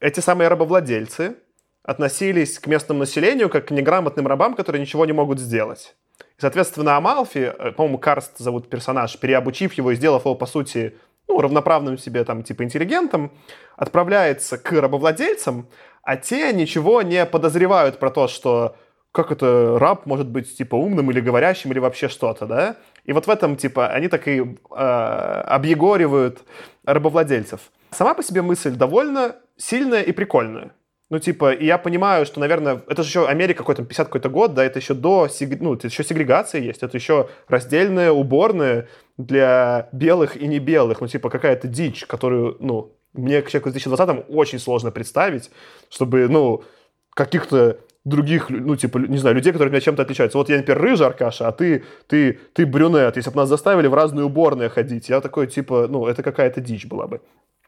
эти самые рабовладельцы относились к местному населению как к неграмотным рабам, которые ничего не могут сделать. Соответственно, Амалфи, э, по-моему, Карст зовут персонаж, переобучив его и сделав его, по сути, ну, равноправным себе, там, типа, интеллигентом, отправляется к рабовладельцам, а те ничего не подозревают про то, что как это раб может быть, типа, умным или говорящим, или вообще что-то, да? И вот в этом, типа, они так и э, объегоривают рабовладельцев. Сама по себе мысль довольно сильная и прикольная. Ну, типа, и я понимаю, что, наверное, это же еще Америка какой-то, 50 какой-то год, да, это еще до, ну, это еще сегрегация есть, это еще раздельная уборная для белых и не белых, ну, типа, какая-то дичь, которую, ну, мне, к человеку в 2020 очень сложно представить, чтобы, ну, каких-то других, ну, типа, не знаю, людей, которые меня чем-то отличаются. Вот я, например, рыжий Аркаша, а ты, ты, ты брюнет. Если бы нас заставили в разные уборные ходить, я такой, типа, ну, это какая-то дичь была бы.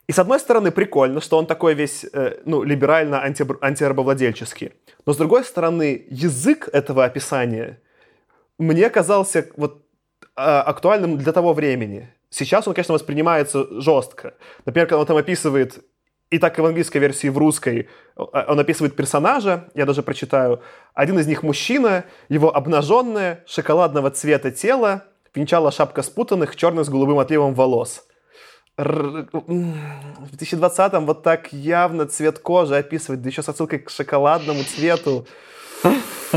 И с одной стороны прикольно, что он такой весь, э, ну, либерально анти, антирабовладельческий. Но с другой стороны, язык этого описания мне казался вот а, актуальным для того времени. Сейчас он, конечно, воспринимается жестко. Например, когда он там описывает, и так и в английской версии, и в русской, а, он описывает персонажа, я даже прочитаю. Один из них мужчина, его обнаженное, шоколадного цвета тело, венчала шапка спутанных, черных с голубым отливом волос – в 2020-м вот так явно цвет кожи описывать, да еще с отсылкой к шоколадному цвету.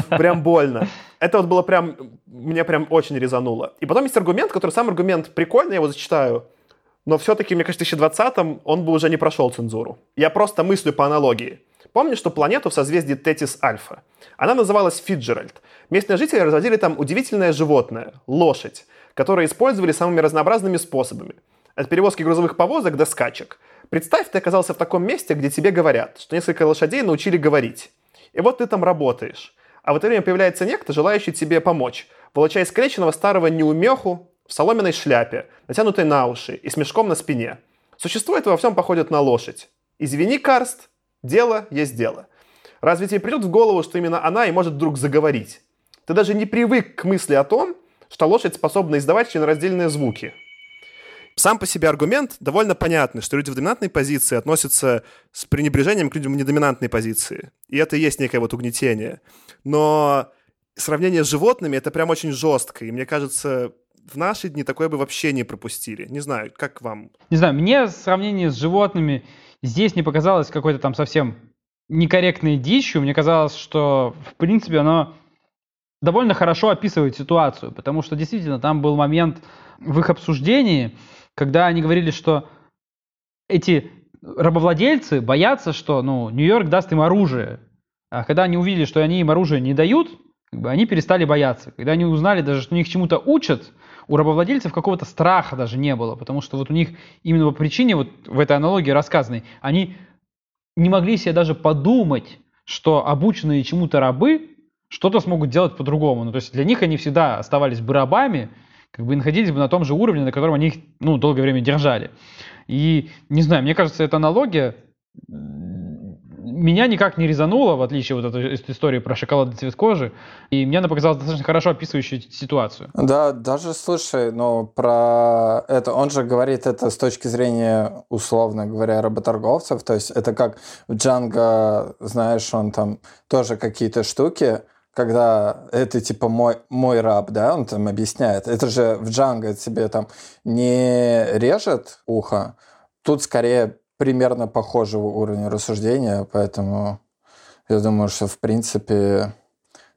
Прям больно. Это вот было прям, мне прям очень резануло. И потом есть аргумент, который сам аргумент прикольный, я его зачитаю. Но все-таки, мне кажется, в 2020-м он бы уже не прошел цензуру. Я просто мыслю по аналогии. Помнишь, что планету в созвездии Тетис Альфа? Она называлась Фиджеральд. Местные жители разводили там удивительное животное – лошадь, которое использовали самыми разнообразными способами – от перевозки грузовых повозок до скачек. Представь, ты оказался в таком месте, где тебе говорят, что несколько лошадей научили говорить. И вот ты там работаешь. А в это время появляется некто, желающий тебе помочь, волоча искалеченного старого неумеху в соломенной шляпе, натянутой на уши и с мешком на спине. Существо это во всем походит на лошадь. Извини, Карст, дело есть дело. Разве тебе придет в голову, что именно она и может вдруг заговорить? Ты даже не привык к мысли о том, что лошадь способна издавать членораздельные звуки – сам по себе аргумент довольно понятный, что люди в доминантной позиции относятся с пренебрежением к людям в недоминантной позиции. И это и есть некое вот угнетение. Но сравнение с животными — это прям очень жестко. И мне кажется, в наши дни такое бы вообще не пропустили. Не знаю, как вам? Не знаю, мне сравнение с животными здесь не показалось какой-то там совсем некорректной дичью. Мне казалось, что, в принципе, оно довольно хорошо описывает ситуацию, потому что действительно там был момент в их обсуждении, когда они говорили, что эти рабовладельцы боятся, что ну, Нью-Йорк даст им оружие. А когда они увидели, что они им оружие не дают, как бы, они перестали бояться. Когда они узнали даже, что них чему-то учат, у рабовладельцев какого-то страха даже не было, потому что вот у них именно по причине, вот в этой аналогии рассказанной, они не могли себе даже подумать, что обученные чему-то рабы что-то смогут делать по-другому. Ну, то есть для них они всегда оставались бы рабами, как бы находились бы на том же уровне, на котором они их ну, долгое время держали. И, не знаю, мне кажется, эта аналогия меня никак не резанула, в отличие вот от этой истории про шоколадный цвет кожи, и мне она показалась достаточно хорошо описывающей ситуацию. Да, даже, слушай, ну, про это, он же говорит это с точки зрения, условно говоря, работорговцев, то есть это как в Джанго, знаешь, он там тоже какие-то штуки, когда это типа мой, мой раб, да, он там объясняет. Это же в Джанго тебе там не режет ухо, тут скорее примерно похожего уровня рассуждения, поэтому я думаю, что в принципе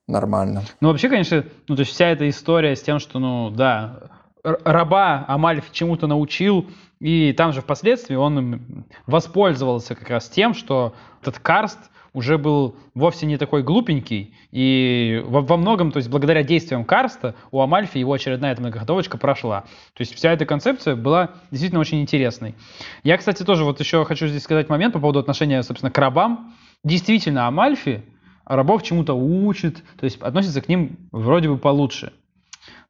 нормально. Ну, вообще, конечно, ну, то есть вся эта история с тем, что, ну, да, раба Амальф чему-то научил, и там же впоследствии он воспользовался как раз тем, что этот карст – уже был вовсе не такой глупенький, и во, во многом, то есть благодаря действиям Карста, у Амальфи его очередная эта многоходовочка прошла. То есть вся эта концепция была действительно очень интересной. Я, кстати, тоже вот еще хочу здесь сказать момент по поводу отношения, собственно, к рабам. Действительно, Амальфи рабов чему-то учит, то есть относится к ним вроде бы получше.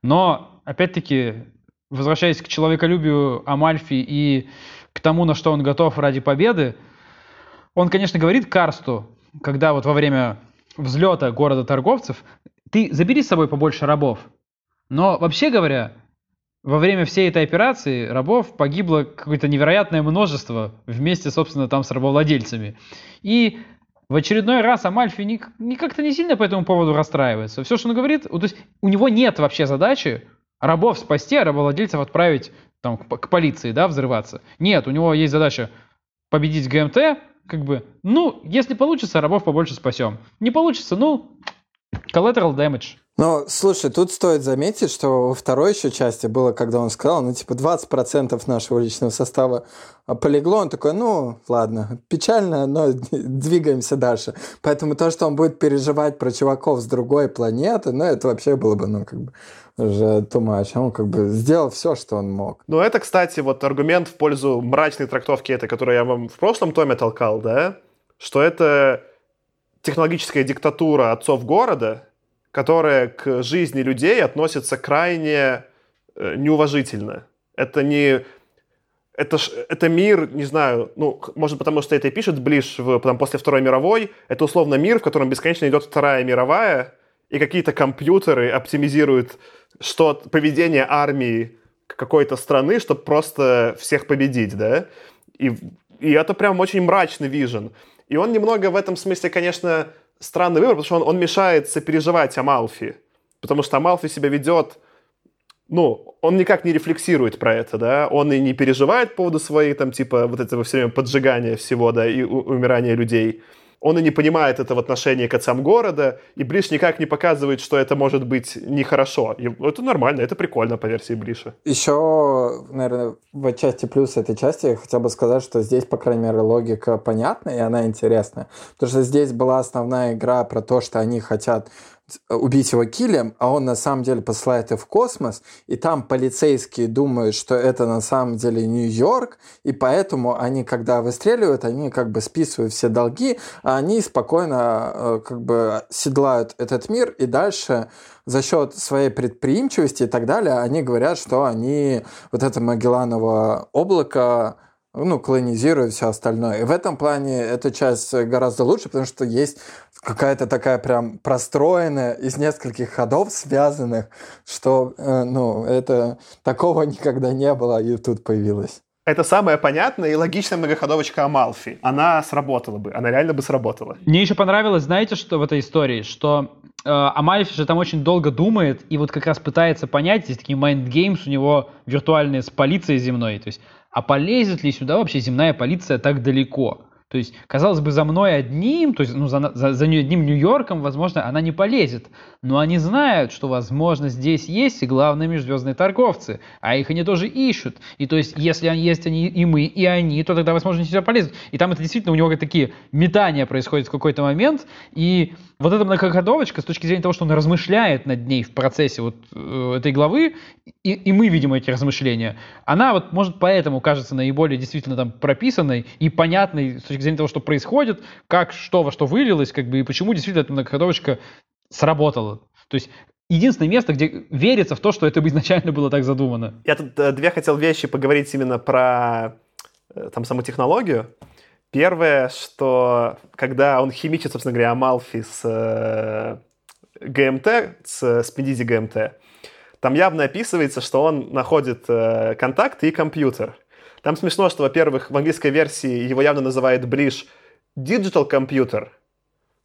Но, опять-таки, возвращаясь к человеколюбию Амальфи и к тому, на что он готов ради победы, он, конечно, говорит Карсту, когда вот во время взлета города торговцев, ты забери с собой побольше рабов. Но вообще говоря, во время всей этой операции рабов погибло какое-то невероятное множество вместе, собственно, там с рабовладельцами. И в очередной раз Амальфи не, не как-то не сильно по этому поводу расстраивается. Все, что он говорит, то есть у него нет вообще задачи рабов спасти, а рабовладельцев отправить там, к, к полиции, да, взрываться. Нет, у него есть задача победить ГМТ, как бы, ну, если получится, рабов побольше спасем. Не получится, ну, collateral damage. Ну, слушай, тут стоит заметить, что во второй еще части было, когда он сказал, ну, типа, 20% нашего личного состава полегло, он такой, ну, ладно, печально, но двигаемся дальше. Поэтому то, что он будет переживать про чуваков с другой планеты, ну, это вообще было бы, ну, как бы, уже too much. Он как бы сделал все, что он мог. Ну, это, кстати, вот аргумент в пользу мрачной трактовки этой, которую я вам в прошлом томе толкал, да, что это технологическая диктатура отцов города, которая к жизни людей относится крайне э, неуважительно. Это не... Это, ж, это мир, не знаю, ну, может, потому что это и пишет Блиш в, там, после Второй мировой. Это условно мир, в котором бесконечно идет Вторая мировая, и какие-то компьютеры оптимизируют что поведение армии какой-то страны, чтобы просто всех победить, да? И, и это прям очень мрачный вижен. И он немного в этом смысле, конечно, странный выбор, потому что он, он мешает сопереживать Амалфи. Потому что Амалфи себя ведет, ну, он никак не рефлексирует про это, да, он и не переживает по поводу своей, там, типа, вот этого все время поджигания всего, да, и умирания людей он и не понимает это в отношении к отцам города, и Блиш никак не показывает, что это может быть нехорошо. И это нормально, это прикольно по версии Блиша. Еще, наверное, в части плюс этой части я хотел бы сказать, что здесь, по крайней мере, логика понятна, и она интересная. Потому что здесь была основная игра про то, что они хотят убить его килем, а он на самом деле посылает их в космос, и там полицейские думают, что это на самом деле Нью-Йорк, и поэтому они, когда выстреливают, они как бы списывают все долги, а они спокойно э, как бы седлают этот мир, и дальше за счет своей предприимчивости и так далее, они говорят, что они вот это Магелланово облако ну, колонизирует все остальное. И в этом плане эта часть гораздо лучше, потому что есть какая-то такая прям простроенная из нескольких ходов связанных, что, э, ну, это такого никогда не было, и тут появилось. Это самая понятная и логичная многоходовочка Амалфи. Она сработала бы, она реально бы сработала. Мне еще понравилось, знаете, что в этой истории, что э, Амальфи же там очень долго думает и вот как раз пытается понять, есть такие mind games у него виртуальные с полицией земной, то есть а полезет ли сюда вообще земная полиция так далеко? То есть, казалось бы, за мной одним, то есть ну, за, за, за одним Нью-Йорком, возможно, она не полезет. Но они знают, что, возможно, здесь есть и главные межзвездные торговцы, а их они тоже ищут. И то есть, если они есть они и мы, и они, то тогда, возможно, сюда полезут. И там это действительно у него такие метания происходят в какой-то момент. И вот эта многоходовочка, с точки зрения того, что он размышляет над ней в процессе вот э, этой главы, и, и мы видим эти размышления, она вот может поэтому кажется наиболее действительно там прописанной и понятной с точки точки зрения того, что происходит, как что во что вылилось, как бы, и почему действительно эта многоходовочка сработала. То есть единственное место, где верится в то, что это изначально было так задумано. Я тут э, две хотел вещи поговорить именно про э, там саму технологию. Первое, что когда он химичит, собственно говоря, Амалфи с э, ГМТ, с Спендизи ГМТ, там явно описывается, что он находит э, контакт и компьютер. Там смешно, что, во-первых, в английской версии его явно называет Блиш digital computer,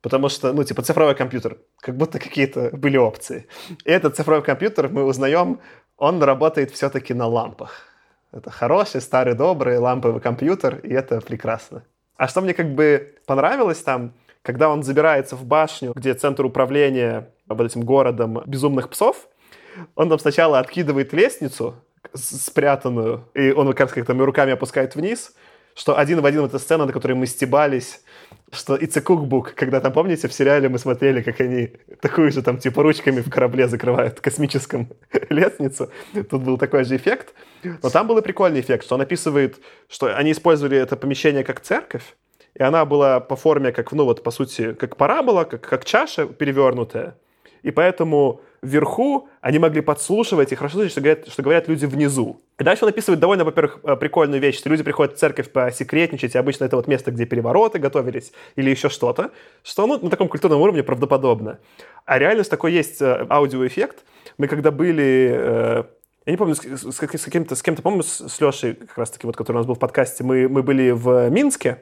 потому что, ну, типа, цифровой компьютер, как будто какие-то были опции. И этот цифровой компьютер, мы узнаем, он работает все-таки на лампах. Это хороший, старый, добрый ламповый компьютер, и это прекрасно. А что мне как бы понравилось там, когда он забирается в башню, где центр управления вот этим городом безумных псов, он там сначала откидывает лестницу, спрятанную, и он как как-то руками опускает вниз, что один в один эта сцена, на которой мы стебались, что it's a cookbook, когда там, помните, в сериале мы смотрели, как они такую же там типа ручками в корабле закрывают космическом лестницу. Тут был такой же эффект. Но там был и прикольный эффект, что он описывает, что они использовали это помещение как церковь, и она была по форме, как, ну вот, по сути, как парабола, как, как чаша перевернутая. И поэтому вверху они могли подслушивать и хорошо слышать, что говорят, что говорят люди внизу. И дальше он описывает довольно, во-первых, э, прикольную вещь, что люди приходят в церковь посекретничать, и обычно это вот место, где перевороты готовились или еще что-то, что ну, на таком культурном уровне правдоподобно. А реальность такой есть э, аудиоэффект. Мы когда были э, я не помню, с, с, с, кем-то, с кем-то, по-моему, с, с Лешей, как раз-таки, вот, который у нас был в подкасте, мы, мы были в Минске,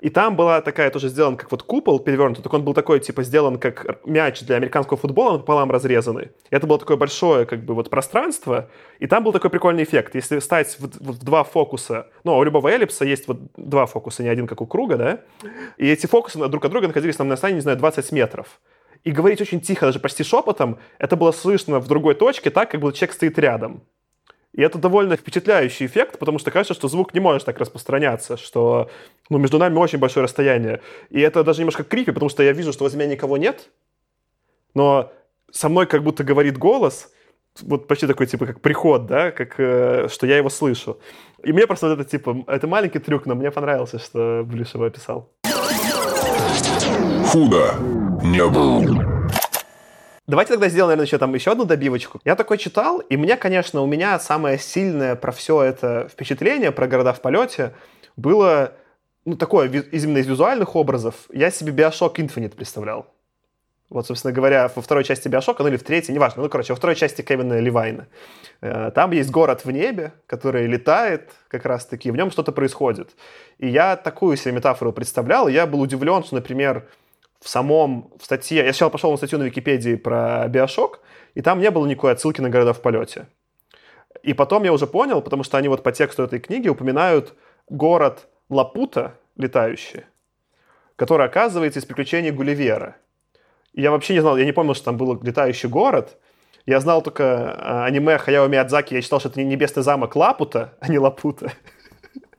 и там была такая тоже сделан как вот купол перевернутый, только он был такой, типа, сделан как мяч для американского футбола, он пополам разрезанный. Это было такое большое, как бы, вот пространство, и там был такой прикольный эффект. Если ставить в, в два фокуса, ну, у любого эллипса есть вот два фокуса, не один, как у круга, да, и эти фокусы друг от друга находились там на расстоянии, не знаю, 20 метров и говорить очень тихо, даже почти шепотом, это было слышно в другой точке, так, как будто человек стоит рядом. И это довольно впечатляющий эффект, потому что кажется, что звук не может так распространяться, что ну, между нами очень большое расстояние. И это даже немножко крипи, потому что я вижу, что возле меня никого нет, но со мной как будто говорит голос, вот почти такой, типа, как приход, да, как, э, что я его слышу. И мне просто вот это, типа, это маленький трюк, но мне понравился, что Блюшева описал. Худо не было. Давайте тогда сделаем, наверное, еще там еще одну добивочку. Я такой читал, и мне, конечно, у меня самое сильное про все это впечатление, про города в полете, было, ну, такое, именно из визуальных образов. Я себе Bioshock Infinite представлял. Вот, собственно говоря, во второй части Биошока, ну или в третьей, неважно, ну, короче, во второй части Кевина Левайна. Э, там есть город в небе, который летает как раз-таки, в нем что-то происходит. И я такую себе метафору представлял, я был удивлен, что, например, в самом, в статье, я сначала пошел на статью на Википедии про Биошок, и там не было никакой отсылки на города в полете. И потом я уже понял, потому что они вот по тексту этой книги упоминают город Лапута, летающий, который оказывается из приключений Гулливера. И я вообще не знал, я не помнил, что там был летающий город. Я знал только а, аниме Хаяо Миядзаки, я считал, что это небесный замок Лапута, а не Лапута.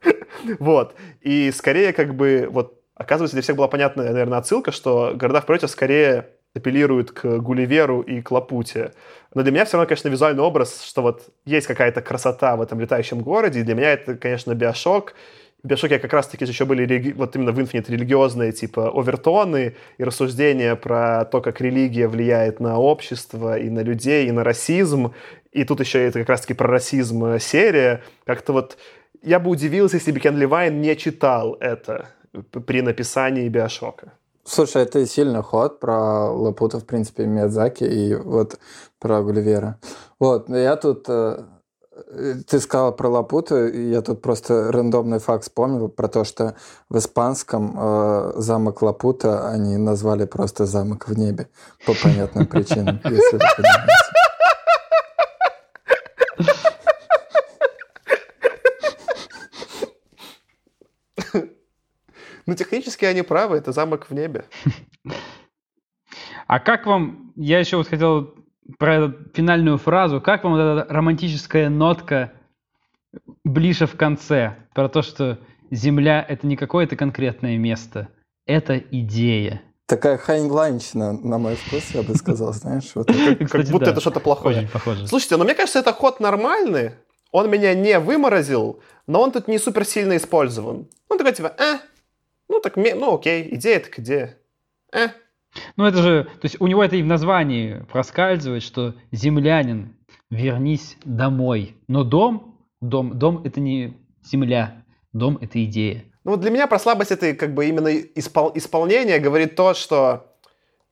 Вот. И скорее как бы вот Оказывается, для всех была понятная, наверное, отсылка, что города в полете скорее апеллируют к Гулливеру и к Лапуте. Но для меня все равно, конечно, визуальный образ, что вот есть какая-то красота в этом летающем городе, и для меня это, конечно, биошок. В биошоке как раз-таки еще были вот именно в Infinite религиозные типа овертоны и рассуждения про то, как религия влияет на общество и на людей, и на расизм. И тут еще это как раз-таки про расизм серия. Как-то вот я бы удивился, если бы Кен Левайн не читал это при написании Биошока. Слушай, это сильный ход про Лапута, в принципе, Миядзаки и вот про Гулливера. Вот, я тут... Э, ты сказал про Лапуту, я тут просто рандомный факт вспомнил про то, что в испанском э, замок Лапута они назвали просто замок в небе по понятным причинам, если Ну, технически они правы, это замок в небе. А как вам, я еще вот хотел про финальную фразу, как вам вот эта романтическая нотка ближе в конце, про то, что Земля — это не какое-то конкретное место, это идея. Такая хайнлайнчина, на мой вкус, я бы сказал, знаешь. Вот как, как будто это что-то плохое. Очень похоже. Слушайте, но мне кажется, это ход нормальный. Он меня не выморозил, но он тут не супер сильно использован. Он такой типа, э, ну, так, ну, окей, идея так идея. Э. Ну, это же, то есть у него это и в названии проскальзывает, что землянин, вернись домой. Но дом, дом, дом это не земля, дом это идея. Ну, вот для меня про слабость этой, как бы, именно испол- исполнения говорит то, что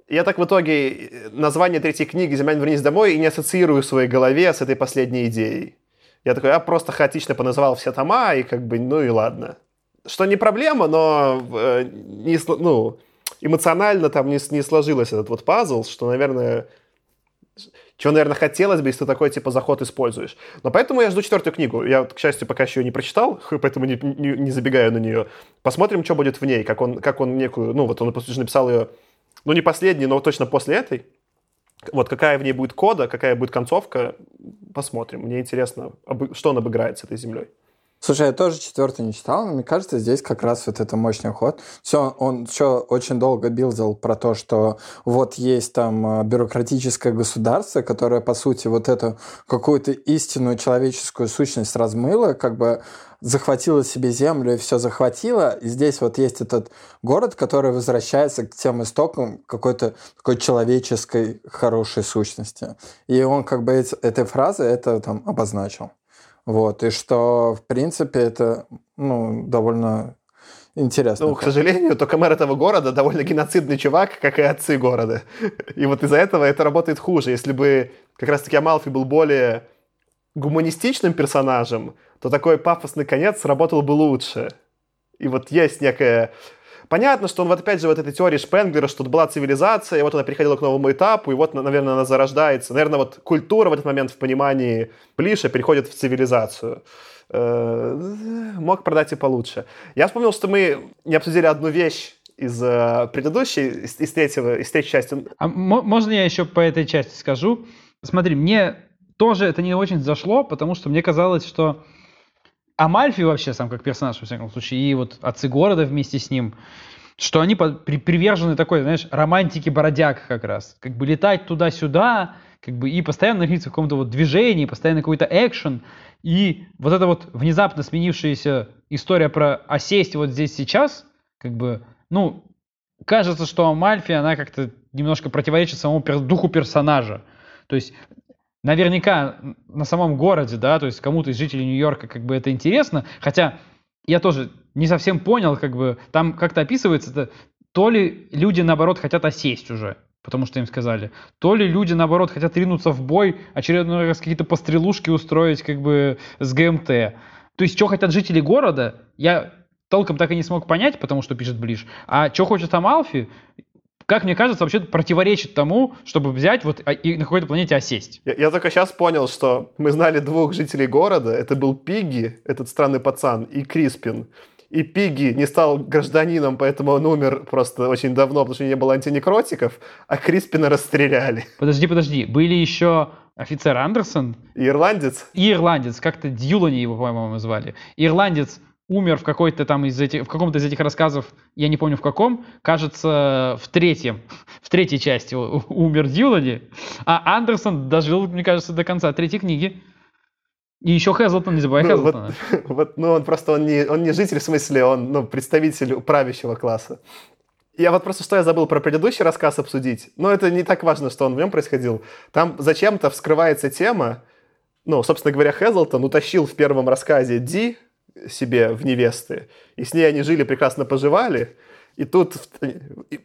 я так в итоге э, название третьей книги «Землянин, вернись домой» и не ассоциирую в своей голове с этой последней идеей. Я такой, я просто хаотично поназывал все тома, и как бы, ну и ладно что не проблема, но э, не, ну, эмоционально там не, не сложилось этот вот пазл, что, наверное, чего, наверное, хотелось бы, если ты такой, типа, заход используешь. Но поэтому я жду четвертую книгу. Я, к счастью, пока еще ее не прочитал, поэтому не, не, не забегаю на нее. Посмотрим, что будет в ней, как он, как он некую... Ну, вот он написал ее, ну, не последний, но точно после этой. Вот какая в ней будет кода, какая будет концовка, посмотрим. Мне интересно, что он обыграет с этой землей. Слушай, я тоже четвертый не читал, но мне кажется, здесь как раз вот это мощный ход. Все, он еще очень долго билдил про то, что вот есть там э, бюрократическое государство, которое, по сути, вот эту какую-то истинную человеческую сущность размыло, как бы захватила себе землю и все захватила. И здесь вот есть этот город, который возвращается к тем истокам какой-то такой человеческой хорошей сущности. И он как бы этой фразой это там обозначил. Вот, и что, в принципе, это ну, довольно интересно. Ну, к сожалению, только мэр этого города довольно геноцидный чувак, как и отцы города. И вот из-за этого это работает хуже. Если бы как раз-таки Амалфи был более гуманистичным персонажем, то такой пафосный конец сработал бы лучше. И вот есть некая Понятно, что он вот опять же вот этой теории Шпенглера, что была цивилизация, и вот она переходила к новому этапу, и вот, наверное, она зарождается. Наверное, вот культура в этот момент в понимании Плиша переходит в цивилизацию. Э, мог продать и получше. Я вспомнил, что мы не обсудили одну вещь из э, предыдущей, из, из, третьего, из третьей части. А можно я еще по этой части скажу? Смотри, мне тоже это не очень зашло, потому что мне казалось, что Амальфи вообще сам как персонаж, во всяком случае, и вот отцы города вместе с ним, что они при, привержены такой, знаешь, романтике бородяг как раз. Как бы летать туда-сюда, как бы и постоянно находиться в каком-то вот движении, постоянно какой-то экшен. И вот эта вот внезапно сменившаяся история про осесть вот здесь сейчас, как бы, ну, кажется, что Амальфи, она как-то немножко противоречит самому духу персонажа. То есть наверняка на самом городе, да, то есть кому-то из жителей Нью-Йорка как бы это интересно, хотя я тоже не совсем понял, как бы, там как-то описывается это, то ли люди, наоборот, хотят осесть уже, потому что им сказали, то ли люди, наоборот, хотят ринуться в бой, очередной раз какие-то пострелушки устроить, как бы, с ГМТ. То есть, что хотят жители города, я толком так и не смог понять, потому что пишет Ближ. А что хочет Амалфи, как мне кажется, вообще противоречит тому, чтобы взять вот и на какой-то планете осесть. Я, я только сейчас понял, что мы знали двух жителей города. Это был Пигги, этот странный пацан, и Криспин. И Пигги не стал гражданином, поэтому он умер просто очень давно, потому что не было антинекротиков, а Криспина расстреляли. Подожди, подожди. Были еще офицер Андерсон. И ирландец. И ирландец. Как-то Дьюлани его, по-моему, звали. Ирландец умер в какой-то там из этих, в каком-то из этих рассказов, я не помню в каком, кажется, в третьем, в третьей части умер Дьюлани, а Андерсон дожил, мне кажется, до конца третьей книги. И еще Хэзлтон, не забывай ну, Хэзлтона. Вот, вот, ну, он просто, он не, он не житель, в смысле, он ну, представитель правящего класса. Я вот просто что я забыл про предыдущий рассказ обсудить. Но это не так важно, что он в нем происходил. Там зачем-то вскрывается тема, ну, собственно говоря, Хэзлтон утащил в первом рассказе Ди, себе в невесты. И с ней они жили, прекрасно поживали. И тут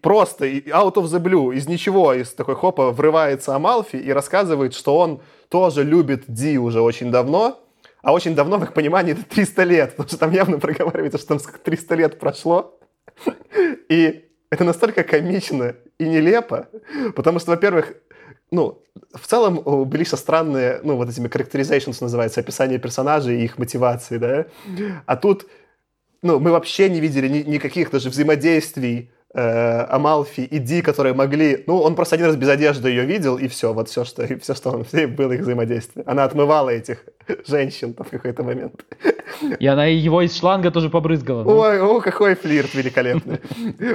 просто out of the blue, из ничего, из такой хопа врывается Амалфи и рассказывает, что он тоже любит Ди уже очень давно, а очень давно, в их понимании, это 300 лет, потому что там явно проговаривается, что там 300 лет прошло. И это настолько комично и нелепо, потому что, во-первых, ну, в целом у Белиша странные, ну, вот этими characterizations называется, описание персонажей и их мотивации, да, а тут, ну, мы вообще не видели ни, никаких даже взаимодействий э, Амалфи и Ди, которые могли... Ну, он просто один раз без одежды ее видел, и все, вот все, что, и все, что он... Все было их взаимодействие. Она отмывала этих женщин в какой-то момент. И она его из шланга тоже побрызгала. Ой, о, какой флирт великолепный.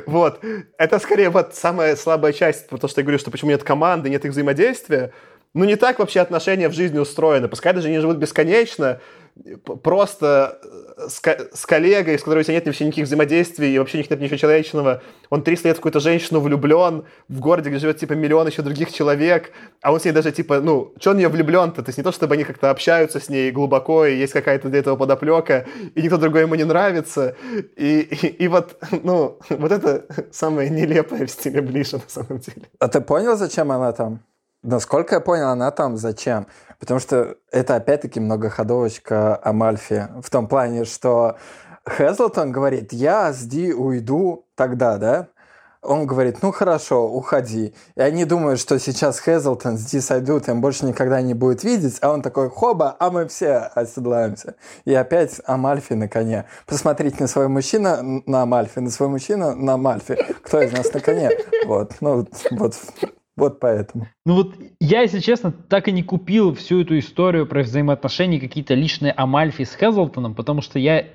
Вот. Это скорее вот самая слабая часть, потому что я говорю, что почему нет команды, нет их взаимодействия. Ну, не так вообще отношения в жизни устроены. Пускай даже они живут бесконечно, просто э, с, с коллегой, с которой у тебя нет вообще никаких взаимодействий, и вообще у них нет ничего человечного. Он 300 лет в какую-то женщину влюблен, в городе, где живет, типа, миллион еще других человек, а он с ней даже, типа, ну, что он в нее влюблен-то? То есть не то, чтобы они как-то общаются с ней глубоко, и есть какая-то для этого подоплека, и никто другой ему не нравится. И, и, и вот, ну, вот это самое нелепое в стиле Блиша на самом деле. А ты понял, зачем она там? Насколько я понял, она там зачем? Потому что это опять-таки многоходовочка Амальфи. В том плане, что Хезлтон говорит, я с Ди уйду тогда, да? Он говорит, ну хорошо, уходи. И они думают, что сейчас Хезлтон с Ди сойдут, им больше никогда не будет видеть, а он такой, хоба, а мы все оседлаемся. И опять Амальфи на коне. Посмотрите на свой мужчина на Амальфи, на свой мужчина на Амальфи. Кто из нас на коне? Вот, ну, вот Вот поэтому. Ну вот я, если честно, так и не купил всю эту историю про взаимоотношения какие-то личные Амальфи с Хезлтоном, потому что я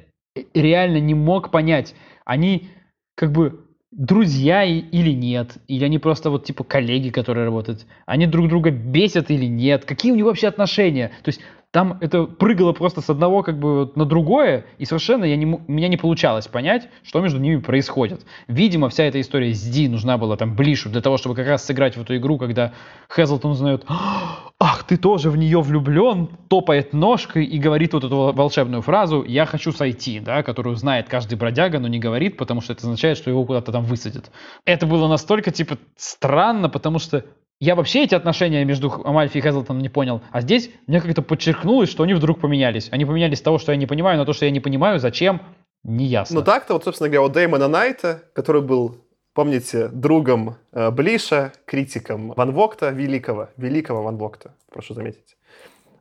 реально не мог понять, они как бы друзья или нет, или они просто вот типа коллеги, которые работают, они друг друга бесят или нет, какие у них вообще отношения, то есть там это прыгало просто с одного как бы на другое, и совершенно я не, у меня не получалось понять, что между ними происходит. Видимо, вся эта история с Ди нужна была там ближе для того, чтобы как раз сыграть в эту игру, когда Хезлтон узнает, ах, ты тоже в нее влюблен, топает ножкой и говорит вот эту волшебную фразу «я хочу сойти», да, которую знает каждый бродяга, но не говорит, потому что это означает, что его куда-то там высадят. Это было настолько, типа, странно, потому что я вообще эти отношения между Амальфи и Хезлтоном не понял. А здесь мне как-то подчеркнулось, что они вдруг поменялись. Они поменялись с того, что я не понимаю, на то, что я не понимаю, зачем, не ясно. Ну так-то, вот, собственно говоря, у Дэймона Найта, который был, помните, другом э, Блиша, критиком Ван Вогта великого, великого Ван Вогта, прошу заметить.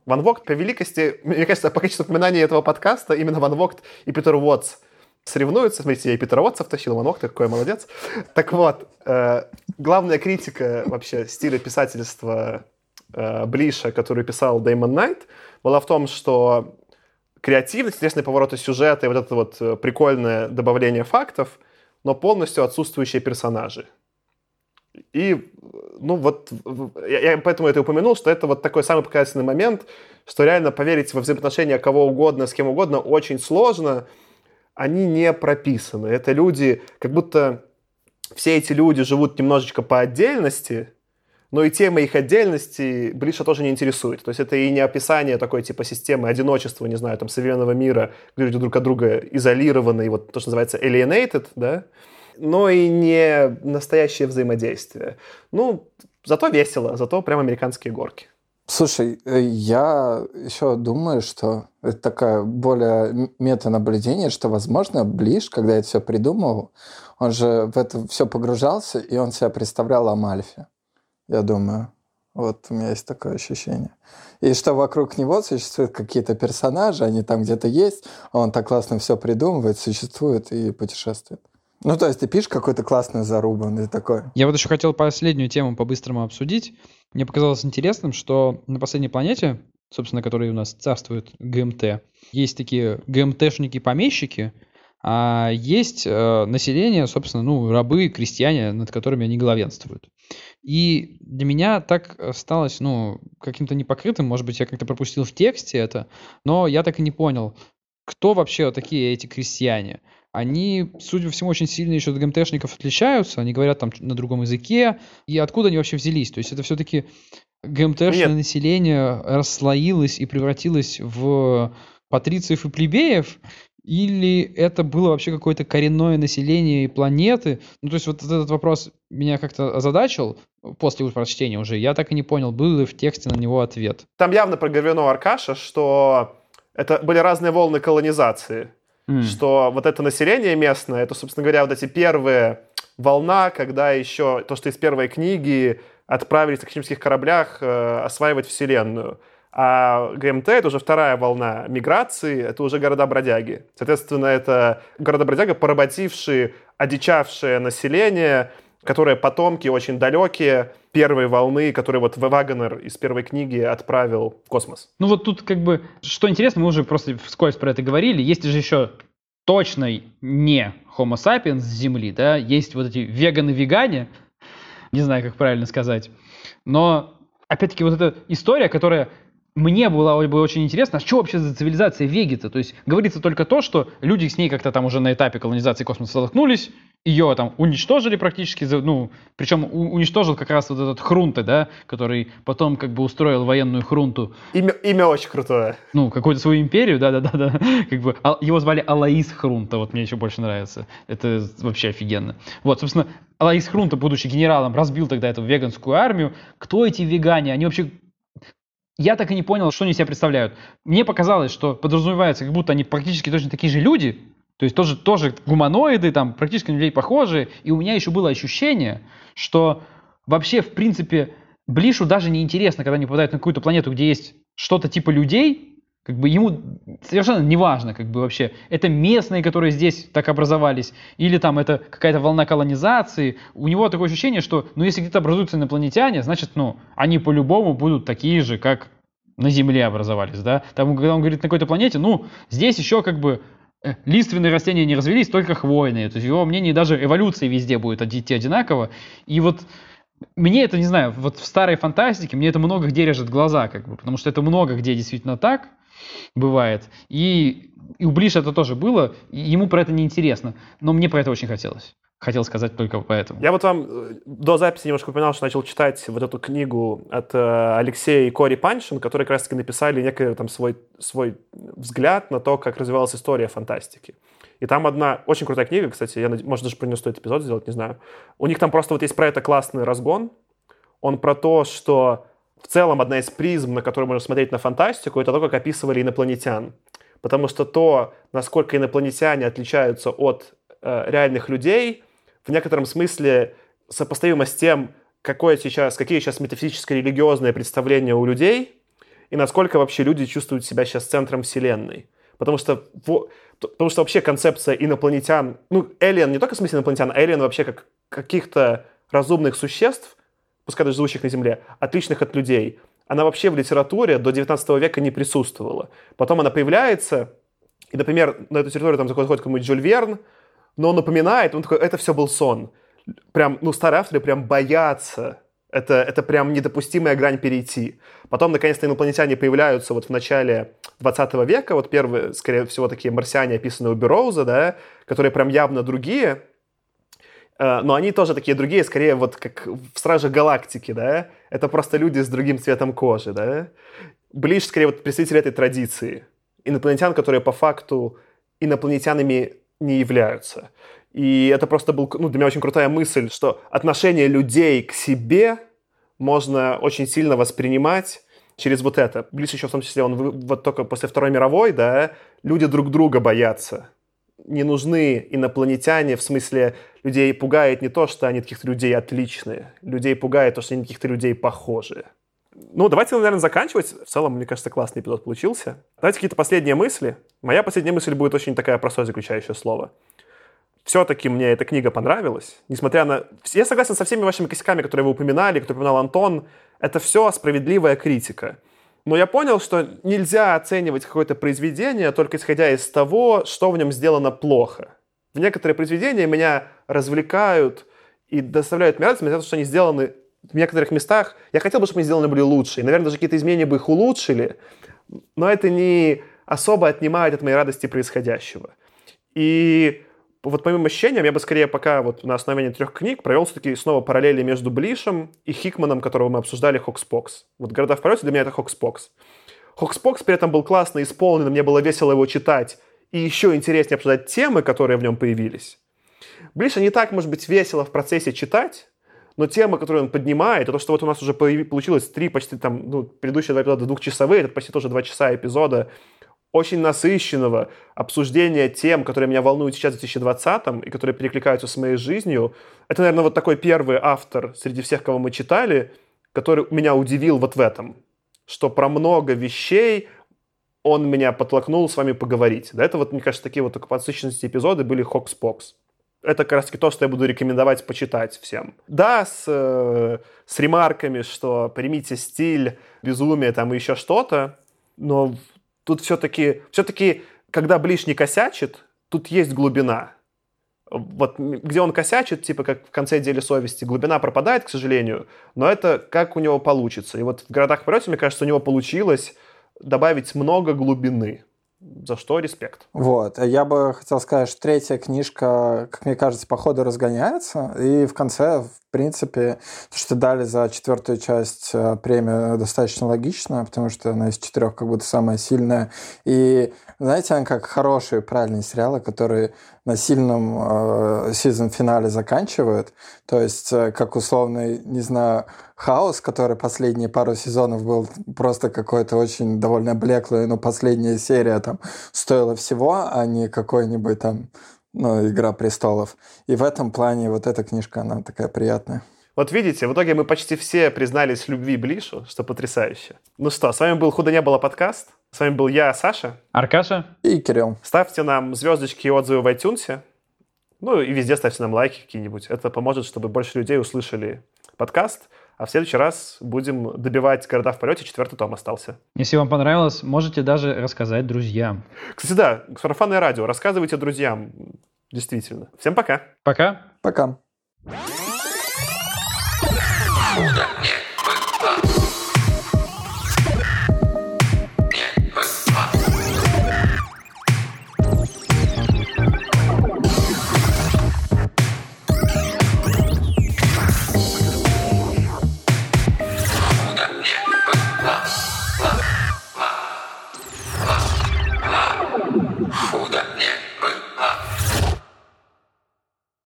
Ван Вогт по великости, мне кажется, по качеству упоминания этого подкаста, именно Ван Вогт и Питер Уотс – соревнуются. Смотрите, я и Петра Отца втащил, Манок, какой молодец. Так вот, э, главная критика вообще стиля писательства э, Блиша, которую писал Дэймон Найт, была в том, что креативность, интересные повороты сюжета и вот это вот э, прикольное добавление фактов, но полностью отсутствующие персонажи. И, ну вот, я, я поэтому это упомянул, что это вот такой самый показательный момент, что реально поверить во взаимоотношения кого угодно, с кем угодно очень сложно, они не прописаны. Это люди, как будто все эти люди живут немножечко по отдельности, но и тема их отдельности Блиша тоже не интересует. То есть это и не описание такой типа системы одиночества, не знаю, там, современного мира, где люди друг от друга изолированы, и вот то, что называется alienated, да, но и не настоящее взаимодействие. Ну, зато весело, зато прям американские горки. Слушай, э, я еще думаю, что это такое более метанаблюдение, что, возможно, Ближ, когда это все придумал, он же в это все погружался, и он себя представлял Амальфи. Я думаю. Вот у меня есть такое ощущение. И что вокруг него существуют какие-то персонажи, они там где-то есть, а он так классно все придумывает, существует и путешествует. Ну, то есть ты пишешь какой-то классный зарубан и такой. Я вот еще хотел последнюю тему по-быстрому обсудить. Мне показалось интересным, что на последней планете, собственно, которой у нас царствует ГМТ, есть такие ГМТшники-помещики, а есть э, население, собственно, ну, рабы, крестьяне, над которыми они главенствуют. И для меня так осталось, ну, каким-то непокрытым, может быть, я как-то пропустил в тексте это, но я так и не понял, кто вообще такие эти крестьяне они, судя по всему, очень сильно еще от ГМТшников отличаются, они говорят там на другом языке, и откуда они вообще взялись? То есть это все-таки ГМТшное население расслоилось и превратилось в патрициев и плебеев, или это было вообще какое-то коренное население планеты? Ну, то есть вот этот вопрос меня как-то озадачил после прочтения уже. Я так и не понял, был ли в тексте на него ответ. Там явно проговорено Аркаша, что это были разные волны колонизации что вот это население местное, это, собственно говоря, вот эти первые волна, когда еще то, что из первой книги отправились на космических кораблях э, осваивать Вселенную. А ГМТ — это уже вторая волна миграции, это уже города-бродяги. Соответственно, это города-бродяга, поработившие, одичавшее население, которые потомки очень далекие первой волны, которые вот Вагонер из первой книги отправил в космос. Ну вот тут как бы, что интересно, мы уже просто вскользь про это говорили, есть же еще точный не Homo sapiens с Земли, да, есть вот эти веганы-вегане, не знаю, как правильно сказать, но опять-таки вот эта история, которая мне было бы очень интересно, а что вообще за цивилизация Веги-то? То есть говорится только то, что люди с ней как-то там уже на этапе колонизации космоса столкнулись, ее там уничтожили практически, ну, причем уничтожил как раз вот этот Хрунте, да, который потом как бы устроил военную Хрунту. Имя, имя очень крутое. Ну, какую-то свою империю, да-да-да, как бы, а, его звали Алаис Хрунта, вот мне еще больше нравится, это вообще офигенно. Вот, собственно, Алаис Хрунта, будучи генералом, разбил тогда эту веганскую армию. Кто эти вегане? Они вообще я так и не понял, что они себя представляют. Мне показалось, что подразумевается, как будто они практически точно такие же люди, то есть тоже, тоже гуманоиды, там практически на людей похожие. И у меня еще было ощущение, что вообще, в принципе, Блишу даже не интересно, когда они попадают на какую-то планету, где есть что-то типа людей, Как бы ему совершенно неважно, как бы вообще, это местные, которые здесь так образовались, или там это какая-то волна колонизации. У него такое ощущение, что, ну, если где-то образуются инопланетяне, значит, ну, они по-любому будут такие же, как на Земле образовались, да. Там, когда он говорит на какой-то планете, ну, здесь еще как бы э, лиственные растения не развелись, только хвойные. То есть его мнение даже эволюции везде будет идти одинаково. И вот мне это, не знаю, вот в старой фантастике мне это много где режет глаза, как бы, потому что это много где действительно так, бывает. И, и у Блиша это тоже было, и ему про это не интересно. Но мне про это очень хотелось. Хотел сказать только поэтому. Я вот вам э, до записи немножко упоминал, что начал читать вот эту книгу от э, Алексея и Кори Паншин, которые как раз-таки написали некий там свой, свой взгляд на то, как развивалась история фантастики. И там одна очень крутая книга, кстати, я, может, даже про нее стоит эпизод сделать, не знаю. У них там просто вот есть про это классный разгон. Он про то, что в целом одна из призм, на которую можно смотреть на фантастику, это то, как описывали инопланетян. Потому что то, насколько инопланетяне отличаются от э, реальных людей, в некотором смысле сопоставимо с тем, какое сейчас, какие сейчас метафизические религиозные представления у людей, и насколько вообще люди чувствуют себя сейчас центром Вселенной. Потому что, потому что вообще концепция инопланетян, ну, alien не только в смысле инопланетян, а alien вообще как каких-то разумных существ, пускай даже живущих на Земле, отличных от людей, она вообще в литературе до 19 века не присутствовала. Потом она появляется, и, например, на эту территорию там заходит какой-нибудь Жюль Верн, но он напоминает, он такой, это все был сон. Прям, ну, старые авторы прям боятся. Это, это прям недопустимая грань перейти. Потом, наконец-то, инопланетяне появляются вот в начале 20 века. Вот первые, скорее всего, такие марсиане, описанные у Бероуза, да, которые прям явно другие. Э, но они тоже такие другие, скорее вот как в Страже Галактики, да. Это просто люди с другим цветом кожи, да. Ближе, скорее, вот представители этой традиции. Инопланетян, которые по факту инопланетянами не являются. И это просто был, ну, для меня очень крутая мысль, что отношение людей к себе можно очень сильно воспринимать через вот это. Ближе еще в том числе, он вот только после Второй мировой, да, люди друг друга боятся. Не нужны инопланетяне, в смысле, людей пугает не то, что они каких-то людей отличные, людей пугает то, что они каких-то людей похожие. Ну, давайте, наверное, заканчивать. В целом, мне кажется, классный эпизод получился. Давайте какие-то последние мысли. Моя последняя мысль будет очень такая простое заключающее слово. Все-таки мне эта книга понравилась, несмотря на... Я согласен со всеми вашими косяками, которые вы упоминали, которые упоминал Антон. Это все справедливая критика. Но я понял, что нельзя оценивать какое-то произведение только исходя из того, что в нем сделано плохо. В некоторые произведения меня развлекают и доставляют мне радость, несмотря то, что они сделаны в некоторых местах я хотел бы, чтобы они сделаны были лучше. И, наверное, даже какие-то изменения бы их улучшили, но это не особо отнимает от моей радости происходящего. И вот по моим ощущениям, я бы скорее пока вот на основании трех книг провел все-таки снова параллели между Блишем и Хикманом, которого мы обсуждали, Хокспокс. Вот «Города в полете» для меня это Хокспокс. Хокспокс при этом был классно исполнен, мне было весело его читать, и еще интереснее обсуждать темы, которые в нем появились. Блиша не так, может быть, весело в процессе читать, но тема, которую он поднимает, это то, что вот у нас уже получилось три почти там, ну, предыдущие два эпизода двухчасовые, это почти тоже два часа эпизода очень насыщенного обсуждения тем, которые меня волнуют сейчас в 2020 и которые перекликаются с моей жизнью. Это, наверное, вот такой первый автор среди всех, кого мы читали, который меня удивил вот в этом, что про много вещей он меня подтолкнул с вами поговорить. До этого, вот, мне кажется, такие вот только по насыщенности эпизоды были Хокспокс это как раз то, что я буду рекомендовать почитать всем. Да, с, э, с ремарками, что примите стиль, безумие там и еще что-то, но тут все-таки, все-таки, когда Блиш не косячит, тут есть глубина. Вот где он косячит, типа как в конце деле совести, глубина пропадает, к сожалению, но это как у него получится. И вот в «Городах в мне кажется, у него получилось добавить много глубины за что респект. Вот. Я бы хотел сказать, что третья книжка, как мне кажется, по ходу разгоняется, и в конце, в принципе, то, что дали за четвертую часть э, премию, достаточно логично, потому что она из четырех как будто самая сильная. И знаете, она как хорошие, правильные сериалы, которые на сильном э, сезон-финале заканчивают. То есть, э, как условный, не знаю, хаос, который последние пару сезонов был просто какой-то очень довольно блеклый, но последняя серия там стоила всего, а не какой-нибудь там, ну, «Игра престолов». И в этом плане вот эта книжка, она такая приятная. Вот видите, в итоге мы почти все признались в любви Блишу, что потрясающе. Ну что, с вами был «Худо не было» подкаст. С вами был я, Саша. Аркаша. И Кирилл. Ставьте нам звездочки и отзывы в iTunes. Ну и везде ставьте нам лайки какие-нибудь. Это поможет, чтобы больше людей услышали подкаст. А в следующий раз будем добивать города в полете. Четвертый том остался. Если вам понравилось, можете даже рассказать друзьям. Кстати, да, сарафанное радио. Рассказывайте друзьям. Действительно. Всем пока. Пока. Пока.